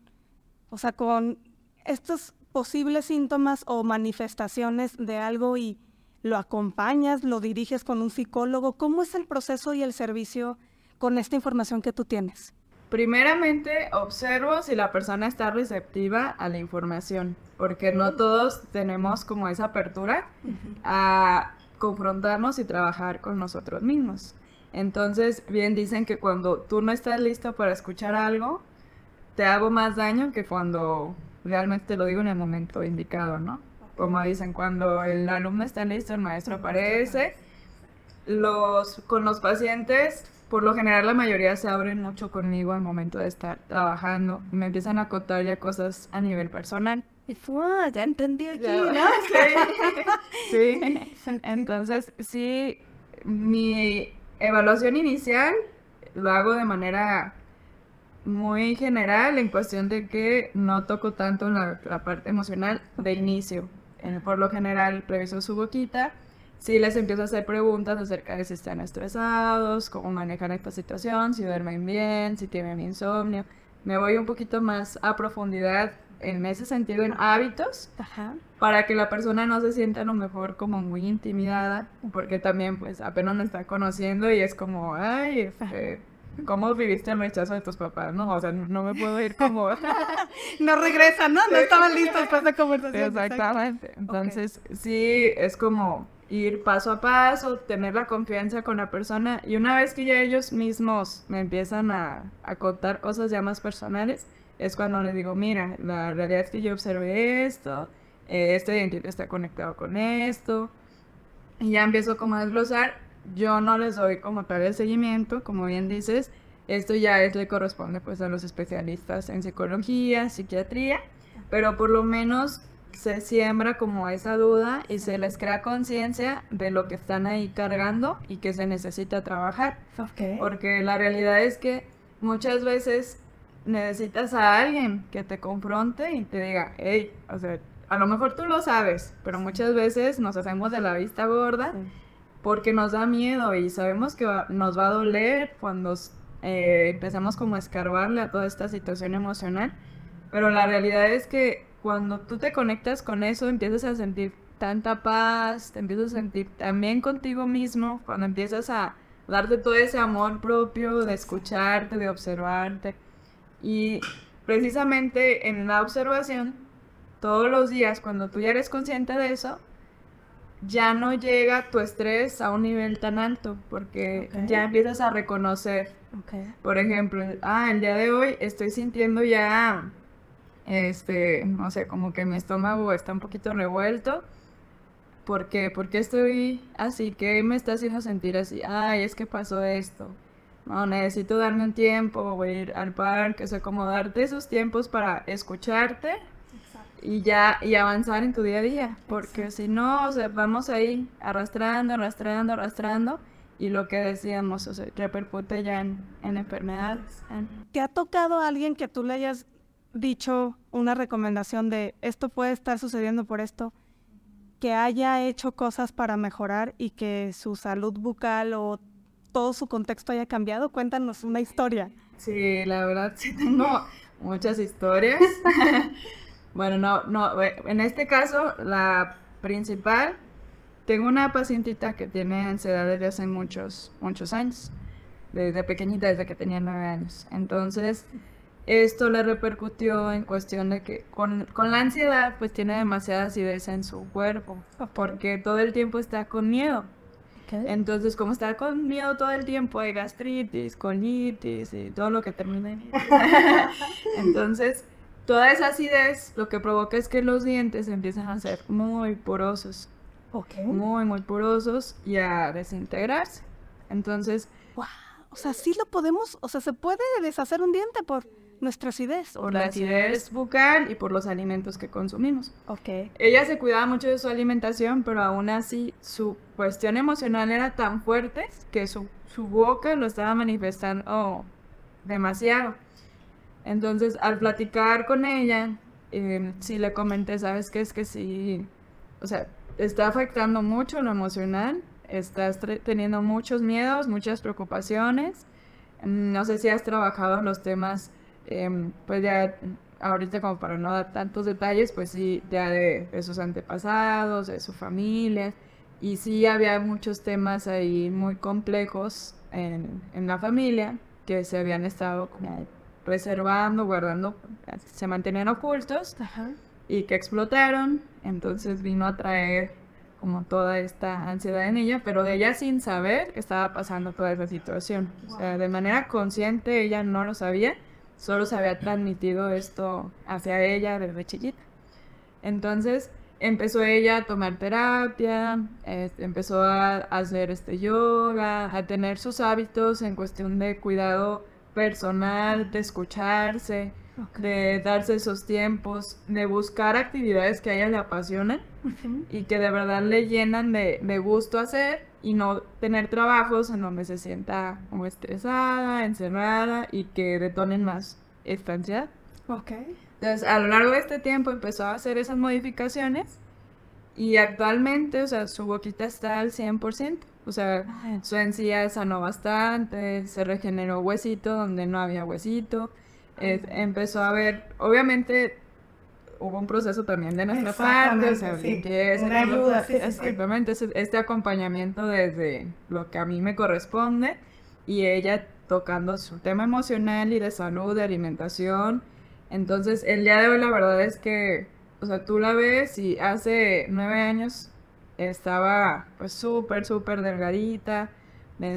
o sea, con estos posibles síntomas o manifestaciones de algo y lo acompañas, lo diriges con un psicólogo. ¿Cómo es el proceso y el servicio con esta información que tú tienes? Primeramente, observo si la persona está receptiva a la información, porque no todos tenemos como esa apertura a confrontarnos y trabajar con nosotros mismos. Entonces, bien dicen que cuando tú no estás listo para escuchar algo, te hago más daño que cuando realmente te lo digo en el momento indicado, ¿no? Como dicen, cuando el alumno está listo, el maestro aparece. Los, con los pacientes, por lo general la mayoría se abren mucho conmigo al momento de estar trabajando. Me empiezan a contar ya cosas a nivel personal. Fue, "Ah, ya entendí aquí, ¿no? Sí. sí. Entonces, sí, mi evaluación inicial lo hago de manera muy general en cuestión de que no toco tanto la, la parte emocional de inicio. En- por lo general, reviso su boquita. Sí, les empiezo a hacer preguntas acerca de si están estresados, cómo manejan esta situación, si duermen bien, si tienen insomnio. Me voy un poquito más a profundidad en ese sentido en hábitos Ajá. para que la persona no se sienta a lo mejor como muy intimidada, porque también pues apenas me está conociendo y es como, ay, este, ¿cómo viviste el rechazo de tus papás? No, o sea, no me puedo ir como... No regresan, ¿no? No estaban listos para esta conversación. Exactamente. Entonces, sí, es como ir paso a paso, tener la confianza con la persona y una vez que ya ellos mismos me empiezan a, a contar cosas ya más personales, es cuando les digo, mira, la realidad es que yo observé esto, eh, este dientito está conectado con esto, y ya empiezo como a desglosar, yo no les doy como tal el seguimiento, como bien dices, esto ya es, le corresponde pues a los especialistas en psicología, psiquiatría, pero por lo menos se siembra como esa duda y se les crea conciencia de lo que están ahí cargando y que se necesita trabajar. Porque la realidad es que muchas veces necesitas a alguien que te confronte y te diga, hey, o sea, a lo mejor tú lo sabes, pero muchas veces nos hacemos de la vista gorda porque nos da miedo y sabemos que va- nos va a doler cuando eh, empezamos como a escarbarle a toda esta situación emocional. Pero la realidad es que cuando tú te conectas con eso, empiezas a sentir tanta paz, te empiezas a sentir también contigo mismo, cuando empiezas a darte todo ese amor propio, de escucharte, de observarte. Y precisamente en la observación, todos los días, cuando tú ya eres consciente de eso, ya no llega tu estrés a un nivel tan alto porque ya empiezas a reconocer. Por ejemplo, ah, el día de hoy estoy sintiendo ya, este, no sé, como que mi estómago está un poquito revuelto. ¿Por qué? ¿Por qué estoy así? ¿Qué me está haciendo sentir así? Ay, es que pasó esto. No, necesito darme un tiempo, voy a ir al parque, o sea, como darte esos tiempos para escucharte y ya y avanzar en tu día a día, porque si no, o sea, vamos ahí arrastrando, arrastrando, arrastrando y lo que decíamos, o sea, repercute ya en, enfermedades. ¿Te ha tocado a alguien que tú le hayas dicho una recomendación de esto puede estar sucediendo por esto? que haya hecho cosas para mejorar y que su salud bucal o todo su contexto haya cambiado? Cuéntanos una historia. Sí, la verdad sí tengo muchas historias. bueno, no, no, en este caso la principal, tengo una pacientita que tiene ansiedad desde hace muchos, muchos años, desde pequeñita, desde que tenía nueve años. Entonces, esto le repercutió en cuestión de que con, con, la ansiedad pues tiene demasiada acidez en su cuerpo, porque todo el tiempo está con miedo. Entonces, como está con miedo todo el tiempo, hay gastritis, colitis y todo lo que termina en... Entonces, toda esa acidez lo que provoca es que los dientes empiezan a ser muy porosos. Muy, muy porosos y a desintegrarse. Entonces... Wow. O sea, sí lo podemos, o sea, se puede deshacer un diente por nuestra acidez. Por la acidez bucal y por los alimentos que consumimos. Ok. Ella se cuidaba mucho de su alimentación, pero aún así su cuestión emocional era tan fuerte que su, su boca lo estaba manifestando demasiado. Entonces, al platicar con ella, eh, sí le comenté, ¿sabes qué? Es que sí, o sea, está afectando mucho lo emocional, estás teniendo muchos miedos, muchas preocupaciones. No sé si has trabajado los temas Em, pues ya ahorita como para no dar tantos detalles, pues sí, ya de, sus antepasados, de su familia, y sí había muchos temas ahí muy complejos en, en la familia que se habían estado como reservando, guardando, se mantenían ocultos y que explotaron, entonces vino a traer como toda esta ansiedad en ella, pero de ella sin saber que estaba pasando toda esa situación. O sea, de manera consciente ella no lo sabía, solo se había transmitido esto hacia ella desde chiquita. Entonces empezó ella a tomar terapia, empezó a hacer este yoga, a tener sus hábitos en cuestión de cuidado personal, de escucharse, de darse esos tiempos, de buscar actividades que a ella le apasionan y que de verdad le llenan de, de gusto hacer y no tener trabajos en donde se sienta como estresada, encerrada y que detonen más estancia. Ok. Entonces, a lo largo de este tiempo empezó a hacer esas modificaciones y actualmente, o sea, su boquita está al 100%. O sea, su encía sanó bastante, se regeneró huesito donde no había huesito. empezó a ver, obviamente hubo un proceso también de nuestra parte, o sea, ayuda, exactamente, este acompañamiento desde lo que a mí me corresponde y ella tocando su tema emocional y de salud, de alimentación. Entonces, el día de hoy la verdad es que, o sea, tú la ves y hace nueve años estaba pues súper, súper delgadita,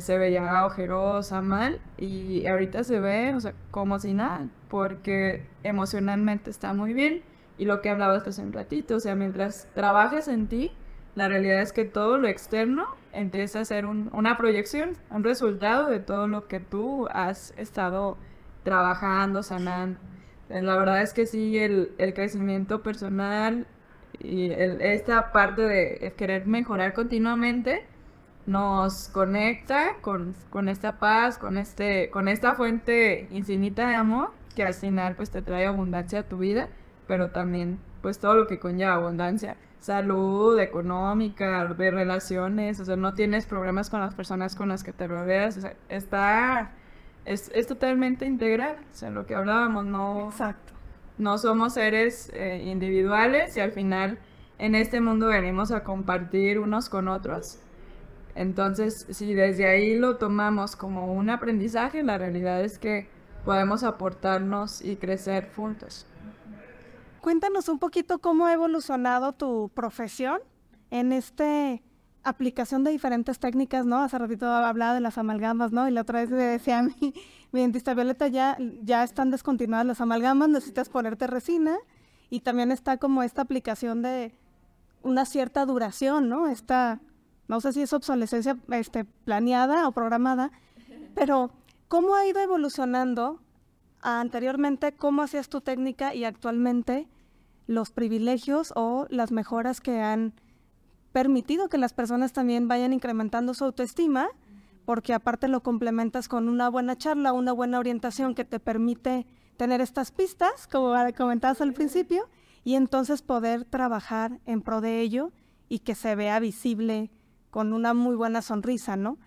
se veía ojerosa, mal, y ahorita se ve, o sea, como si nada, porque emocionalmente está muy bien y lo que hablabas hace un ratito, o sea, mientras trabajes en ti, la realidad es que todo lo externo empieza a ser una proyección, un resultado de todo lo que tú has estado trabajando, sanando. La verdad es que sí, el, crecimiento personal y esta parte de querer mejorar continuamente nos conecta con, con, esta paz, con, este, con esta fuente infinita de amor que al final pues te trae abundancia a tu vida pero también pues todo lo que conlleva abundancia, salud, económica, de relaciones, o sea, no tienes problemas con las personas con las que te rodeas, o sea, está, es, es totalmente integral, o sea, lo que hablábamos, no, Exacto. No somos seres eh, individuales y al final en este mundo venimos a compartir unos con otros. Entonces, si desde ahí lo tomamos como un aprendizaje, la realidad es que podemos aportarnos y crecer juntos. Cuéntanos un poquito cómo ha evolucionado tu profesión en este aplicación de diferentes técnicas, ¿no? Hace ratito hablaba de las amalgamas, ¿no? Y la otra vez me decía a mi, mi dentista Violeta, ya, ya están descontinuadas las amalgamas, necesitas ponerte resina. Y también está como esta aplicación de una cierta duración, ¿no? Esta, no sé si es obsolescencia este, planeada o programada, pero ¿cómo ha ido evolucionando anteriormente? ¿Cómo hacías tu técnica y actualmente los privilegios o las mejoras que han permitido que las personas también vayan incrementando su autoestima, porque aparte lo complementas con una buena charla, una buena orientación que te permite tener estas pistas, como comentabas al principio, y entonces poder trabajar en pro de ello y que se vea visible con una muy buena sonrisa, ¿no?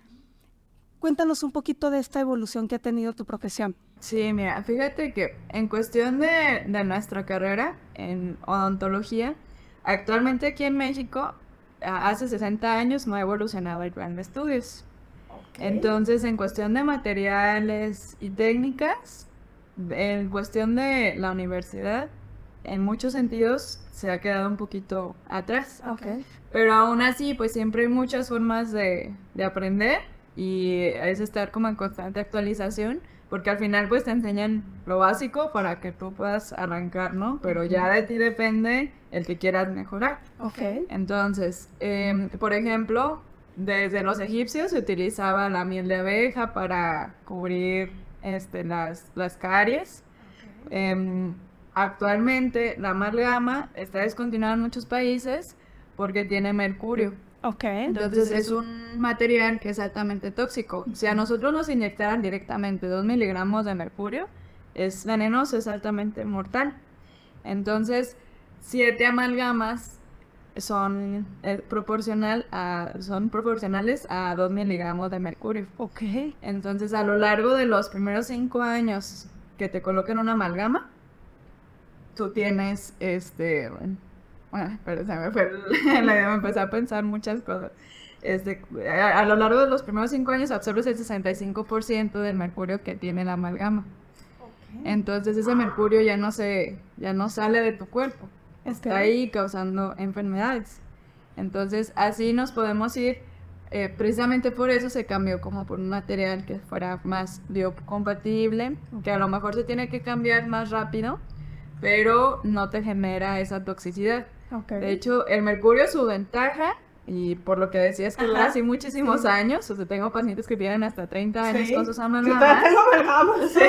Cuéntanos un poquito de esta evolución que ha tenido tu profesión. Sí, mira, fíjate que en cuestión de, de nuestra carrera en odontología, actualmente aquí en México hace 60 años no ha evolucionado el plan de estudios. Entonces, en cuestión de materiales y técnicas, en cuestión de la universidad, en muchos sentidos se ha quedado un poquito atrás. Pero aún así, pues siempre hay muchas formas de, de aprender y es estar como en constante actualización porque al final pues te enseñan lo básico para que tú puedas arrancar, ¿no? Pero ya de ti depende el que quieras mejorar. Ok. Entonces, em, por ejemplo, desde los egipcios se utilizaba la miel de abeja para cubrir este, las, las caries. Em, actualmente la amalgama está descontinuada en muchos países porque tiene mercurio. Ok. Entonces es un material que es altamente tóxico. Si a nosotros nos inyectaran directamente 2 miligramos de mercurio, es venenoso, es altamente mortal. Entonces, siete amalgamas son, eh, proporcional a, son proporcionales a 2 miligramos de mercurio. Ok. Entonces, a lo largo de los primeros 5 años que te coloquen una amalgama, tú tienes este bueno, pero se me fue la idea, me empecé a pensar muchas cosas. Este, a, lo largo de los primeros cinco años absorbes el 65% del mercurio que tiene la amalgama. Entonces ese mercurio ya no se, ya no sale de tu cuerpo. Está ahí causando enfermedades. Entonces así nos podemos ir. Eh, precisamente por eso se cambió como por un material que fuera más biocompatible, que a lo mejor se tiene que cambiar más rápido, pero no te genera esa toxicidad. De hecho, el mercurio, su ventaja, y por lo que decías que dura así muchísimos años, o sea, tengo pacientes que vienen hasta 30 años con sus amalgamas. Sí.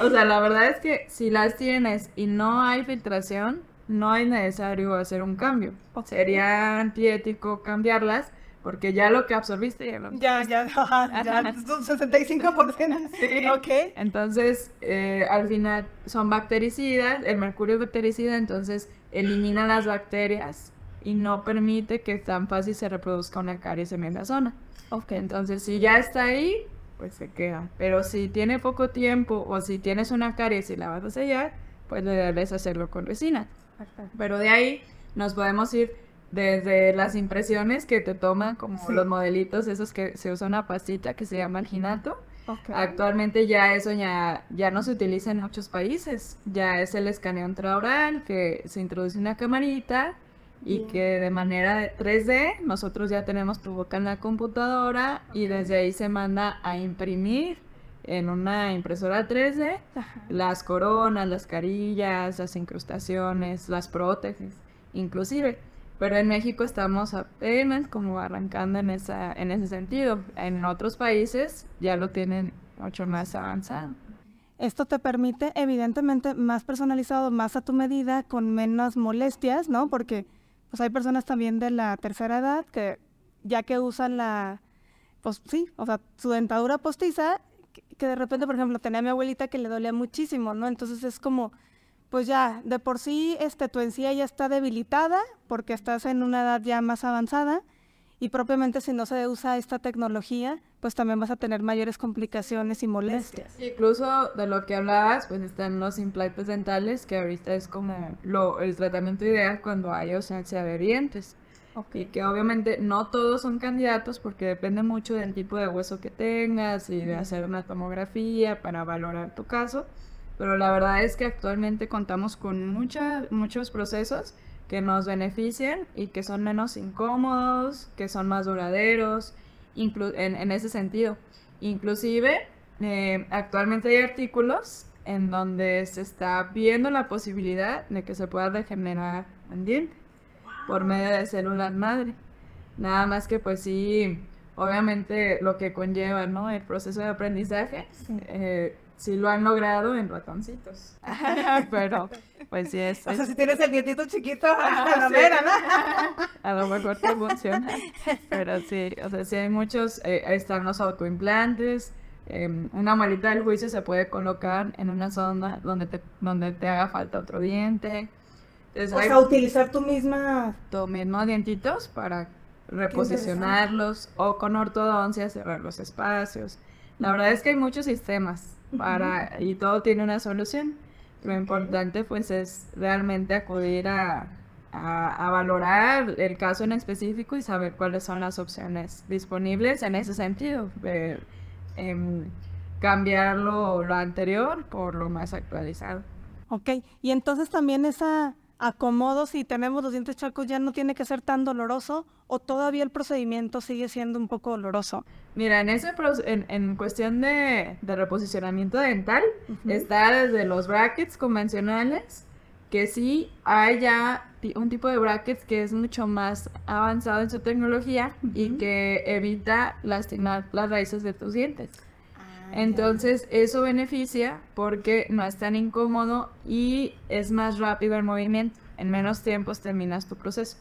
o sea, la verdad es que si las tienes y no hay filtración, no es necesario hacer un cambio. Sería antiético cambiarlas porque ya lo que absorbiste ya lo... Ya, ya, ya, un 65%. Sí. Ok. Entonces, eh, al final son bactericidas, el mercurio es bactericida, entonces elimina las bacterias y no permite que tan fácil se reproduzca una caries en la zona. Ok. Entonces, si ya está ahí, pues se queda. Pero si tiene poco tiempo o si tienes una caries y la vas a sellar, pues le debes hacerlo con resina. Pero de ahí nos podemos ir desde las impresiones que te toman, como los modelitos, esos que se usa una pastita que se llama alginato. Actualmente ya eso ya, ya no se utiliza en muchos países. Ya es el escaneo intraoral, que se introduce una camarita y que de manera 3D nosotros ya tenemos tu boca en la computadora y desde ahí se manda a imprimir en una impresora 3D las coronas, las carillas, las incrustaciones, las prótesis, inclusive. Pero en México estamos apenas como arrancando en, esa, en ese sentido. En otros países ya lo tienen mucho más avanzado. Esto te permite, evidentemente, más personalizado, más a tu medida, con menos molestias, ¿no? Porque pues hay personas también de la tercera edad que ya que usan la, pues sí, o sea, su dentadura postiza, que, que de repente, por ejemplo, tenía a mi abuelita que le dolía muchísimo, ¿no? Entonces es como pues ya de por sí este, tu encía ya está debilitada porque estás en una edad ya más avanzada y propiamente si no se usa esta tecnología, pues también vas a tener mayores complicaciones y molestias. Incluso de lo que hablabas, pues están los implantes dentales, que ahorita es como lo, el tratamiento ideal cuando hay ausencia de dientes. Y que obviamente no todos son candidatos porque depende mucho del tipo de hueso que tengas y de hacer una tomografía para valorar tu caso pero la verdad es que actualmente contamos con mucha, muchos procesos que nos benefician y que son menos incómodos, que son más duraderos, en, en, ese sentido. Inclusive, eh, actualmente hay artículos en donde se está viendo la posibilidad de que se pueda regenerar el diente por medio de células madre. Nada más que pues sí, obviamente lo que conlleva, ¿no? El proceso de aprendizaje, eh, sí lo han logrado en ratoncitos. Pero, pues sí es. O sea, si tienes el dientito chiquito, a la mera, ¿no? A lo mejor te funciona. Pero sí, o sea, sí hay muchos, eh, están los autoimplantes. Em, una malita del juicio se puede colocar en una zona donde te, donde te haga falta otro diente. o sea, utilizar tu misma... Tu mismo dientitos para reposicionarlos o con ortodoncia cerrar los espacios. La verdad es que hay muchos sistemas para y todo tiene una solución. Lo importante pues es realmente acudir a, a, valorar el caso en específico y saber cuáles son las opciones disponibles en ese sentido. Eh, cambiar lo, lo anterior por lo más actualizado. Ok, y entonces también esa acomodo si tenemos los dientes chacos ya no tiene que ser tan doloroso o todavía el procedimiento sigue siendo un poco doloroso? Mira, en ese en, en cuestión de, de, reposicionamiento dental, está desde los brackets convencionales, que sí hay ya un tipo de brackets que es mucho más avanzado en su tecnología y que evita lastimar las raíces de tus dientes. Entonces eso beneficia porque no es tan incómodo y es más rápido el movimiento. En menos tiempo terminas tu proceso.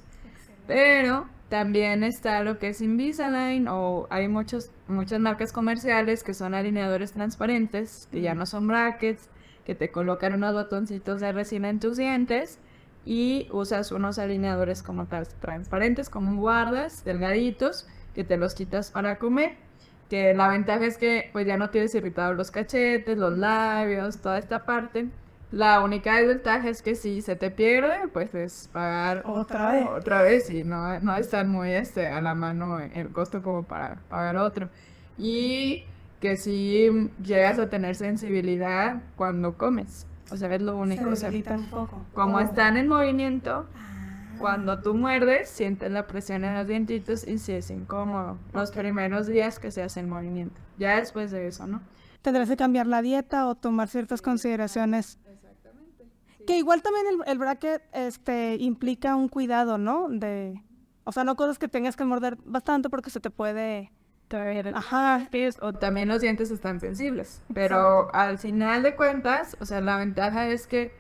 Pero también está lo que es Invisalign o hay muchos, muchas marcas comerciales que son alineadores transparentes, que ya no son brackets, que te colocan unos botoncitos de resina en tus dientes y usas unos alineadores como transparentes, como guardas, delgaditos, que te los quitas para comer que la ventaja es que pues ya no tienes irritados los cachetes, los labios, toda esta parte. La única desventaja es que si se te pierde, pues es pagar otra vez. Otra vez y no, no estar muy este, a la mano el costo como para pagar otro. Y que si llegas a tener sensibilidad cuando comes. O sea, es lo único. Se un poco. Como están en movimiento, cuando tú muerdes, sientes la presión en los dientitos y sí es incómodo. Los primeros días que se hace el movimiento. Ya después de eso, ¿no? Tendrás que cambiar la dieta o tomar ciertas consideraciones. Exactamente. Que igual también el, el, bracket este, implica un cuidado, ¿no? De, o sea, no cosas que tengas que morder bastante porque se te puede... Ajá. O también los dientes están sensibles. Pero al final de cuentas, o sea, la ventaja es que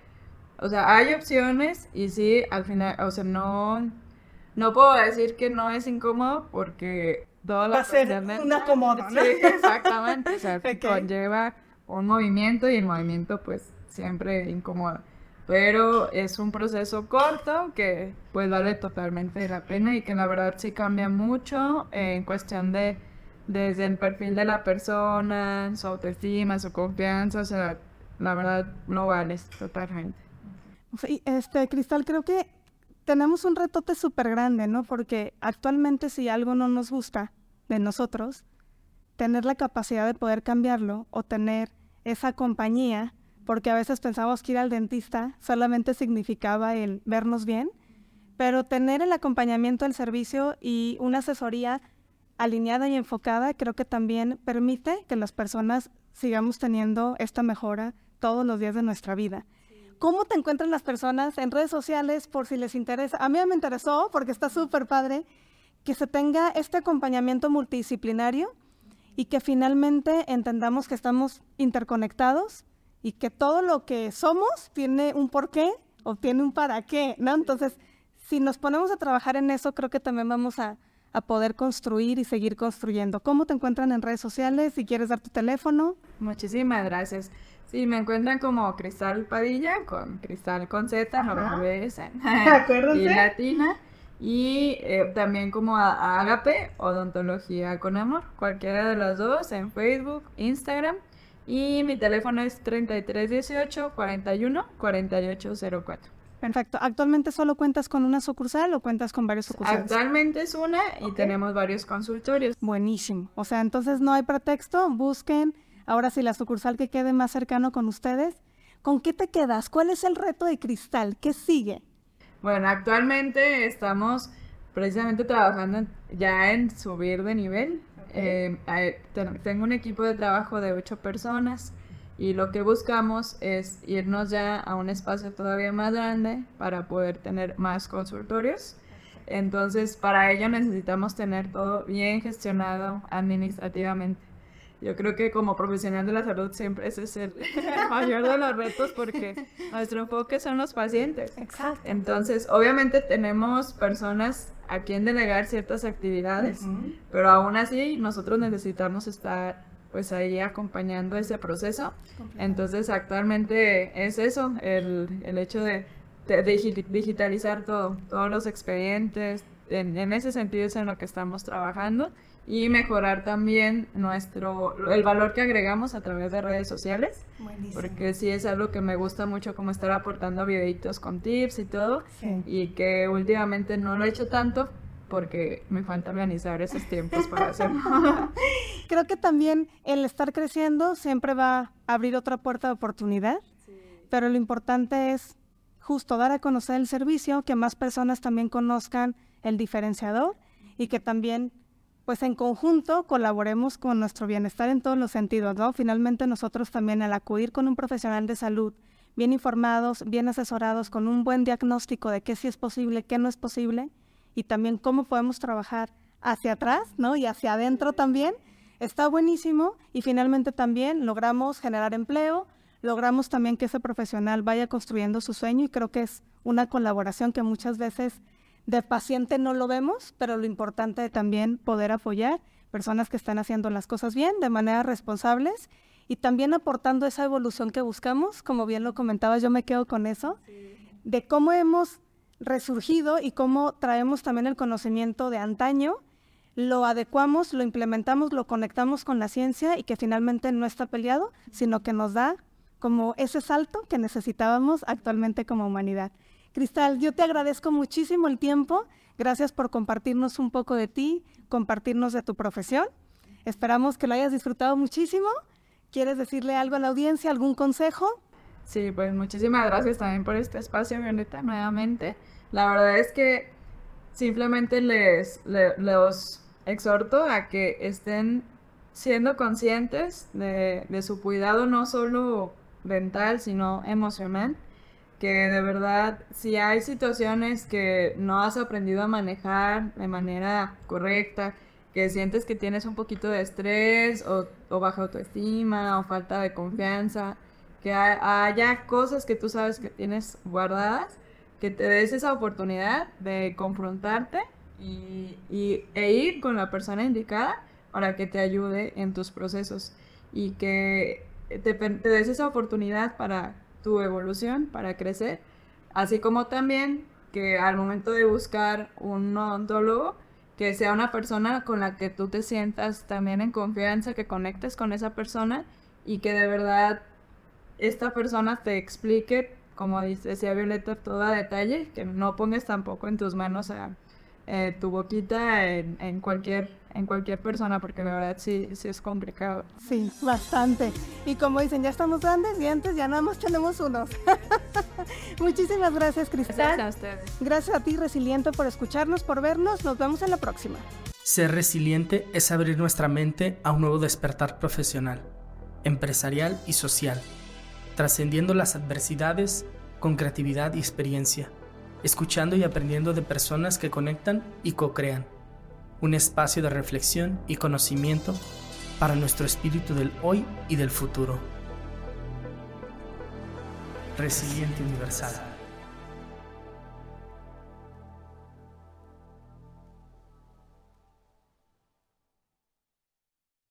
o sea, hay opciones y sí, al final, o sea, no, no puedo decir que no es incómodo porque todo Va a ser un acomodo, ¿no? Sí, exactamente. O sea, conlleva un movimiento y el movimiento pues siempre incomoda. Pero es un proceso corto que pues vale totalmente la pena y que la verdad sí cambia mucho en cuestión de desde el perfil de la persona, su autoestima, su confianza, o sea, la verdad no vale totalmente. Este, Cristal, creo que tenemos un retote súper grande, ¿no? Porque actualmente si algo no nos gusta de nosotros, tener la capacidad de poder cambiarlo o tener esa compañía, porque a veces pensábamos que ir al dentista solamente significaba el vernos bien, pero tener el acompañamiento del servicio y una asesoría alineada y enfocada creo que también permite que las personas sigamos teniendo esta mejora todos los días de nuestra vida. ¿Cómo te encuentran las personas en redes sociales por si les interesa? A mí me interesó porque está súper padre que se tenga este acompañamiento multidisciplinario y que finalmente entendamos que estamos interconectados y que todo lo que somos tiene un porqué o tiene un para qué, ¿no? Entonces, si nos ponemos a trabajar en eso, creo que también vamos a, a poder construir y seguir construyendo. ¿Cómo te encuentran en redes sociales? Si quieres dar tu teléfono. Muchísimas gracias. Sí, me encuentran como Cristal Padilla, con Cristal con Z, no y latina. Y eh, también como Agape, Odontología con Amor, cualquiera de las dos, en Facebook, Instagram. Y mi teléfono es 3318 41 4804. Perfecto. ¿Actualmente solo cuentas con una sucursal o cuentas con varios sucursales? Actualmente es una y tenemos varios consultorios. Buenísimo. O sea, entonces no hay pretexto, busquen Ahora sí, la sucursal que quede más cercano con ustedes. ¿Con qué te quedas? ¿Cuál es el reto de Cristal? ¿Qué sigue? Bueno, actualmente estamos precisamente trabajando ya en subir de nivel. Eh, tengo un equipo de trabajo de ocho personas y lo que buscamos es irnos ya a un espacio todavía más grande para poder tener más consultorios. Entonces, para ello necesitamos tener todo bien gestionado administrativamente. Yo creo que como profesional de la salud siempre ese es el mayor de los retos porque nuestro enfoque son los pacientes. Exacto. Entonces, obviamente tenemos personas a quien delegar ciertas actividades, pero aún así nosotros necesitamos estar pues ahí acompañando ese proceso. Entonces, actualmente es eso, el, el hecho de, digitalizar todo, todos los expedientes, en, en ese sentido es en lo que estamos trabajando y mejorar también nuestro el valor que agregamos a través de redes sociales. Porque sí es algo que me gusta mucho como estar aportando videitos con tips y todo. Y que últimamente no lo he hecho tanto porque me falta organizar esos tiempos para hacerlo. Creo que también el estar creciendo siempre va a abrir otra puerta de oportunidad, pero lo importante es justo dar a conocer el servicio, que más personas también conozcan el diferenciador y que también pues en conjunto colaboremos con nuestro bienestar en todos los sentidos, ¿no? Finalmente nosotros también al acudir con un profesional de salud, bien informados, bien asesorados, con un buen diagnóstico de qué sí es posible, qué no es posible, y también cómo podemos trabajar hacia atrás, ¿no? Y hacia adentro también, está buenísimo y finalmente también logramos generar empleo, logramos también que ese profesional vaya construyendo su sueño y creo que es una colaboración que muchas veces de paciente no lo vemos, pero lo importante también poder apoyar personas que están haciendo las cosas bien, de manera responsables y también aportando esa evolución que buscamos, como bien lo comentaba, yo me quedo con eso, de cómo hemos resurgido y cómo traemos también el conocimiento de antaño, lo adecuamos, lo implementamos, lo conectamos con la ciencia y que finalmente no está peleado, sino que nos da como ese salto que necesitábamos actualmente como humanidad. Cristal, yo te agradezco muchísimo el tiempo. Gracias por compartirnos un poco de ti, compartirnos de tu profesión. Esperamos que lo hayas disfrutado muchísimo. ¿Quieres decirle algo a la audiencia, algún consejo? Sí, pues muchísimas gracias también por este espacio, Violeta, nuevamente. La verdad es que simplemente les, los exhorto a que estén siendo conscientes de, su cuidado no solo dental, sino emocional que de verdad, si hay situaciones que no has aprendido a manejar de manera correcta, que sientes que tienes un poquito de estrés o, baja autoestima o falta de confianza, que haya cosas que tú sabes que tienes guardadas, que te des esa oportunidad de confrontarte y, e ir con la persona indicada para que te ayude en tus procesos y que te des esa oportunidad para tu evolución para crecer, así como también que al momento de buscar un odontólogo, que sea una persona con la que tú te sientas también en confianza, que conectes con esa persona y que de verdad esta persona te explique, como decía Violeta, todo a detalle, que no pongas tampoco en tus manos a, eh, tu boquita en, en, cualquier en cualquier persona porque la verdad sí, sí es complicado. Sí, bastante. Y como dicen, ya estamos grandes y antes ya nada más tenemos unos. Muchísimas gracias, Cristal. Gracias a ustedes. Gracias a ti, Resiliente, por escucharnos, por vernos. Nos vemos en la próxima. Ser resiliente es abrir nuestra mente a un nuevo despertar profesional, empresarial y social, trascendiendo las adversidades con creatividad y experiencia escuchando y aprendiendo de personas que conectan y co-crean. Un espacio de reflexión y conocimiento para nuestro espíritu del hoy y del futuro. Resiliente Universal.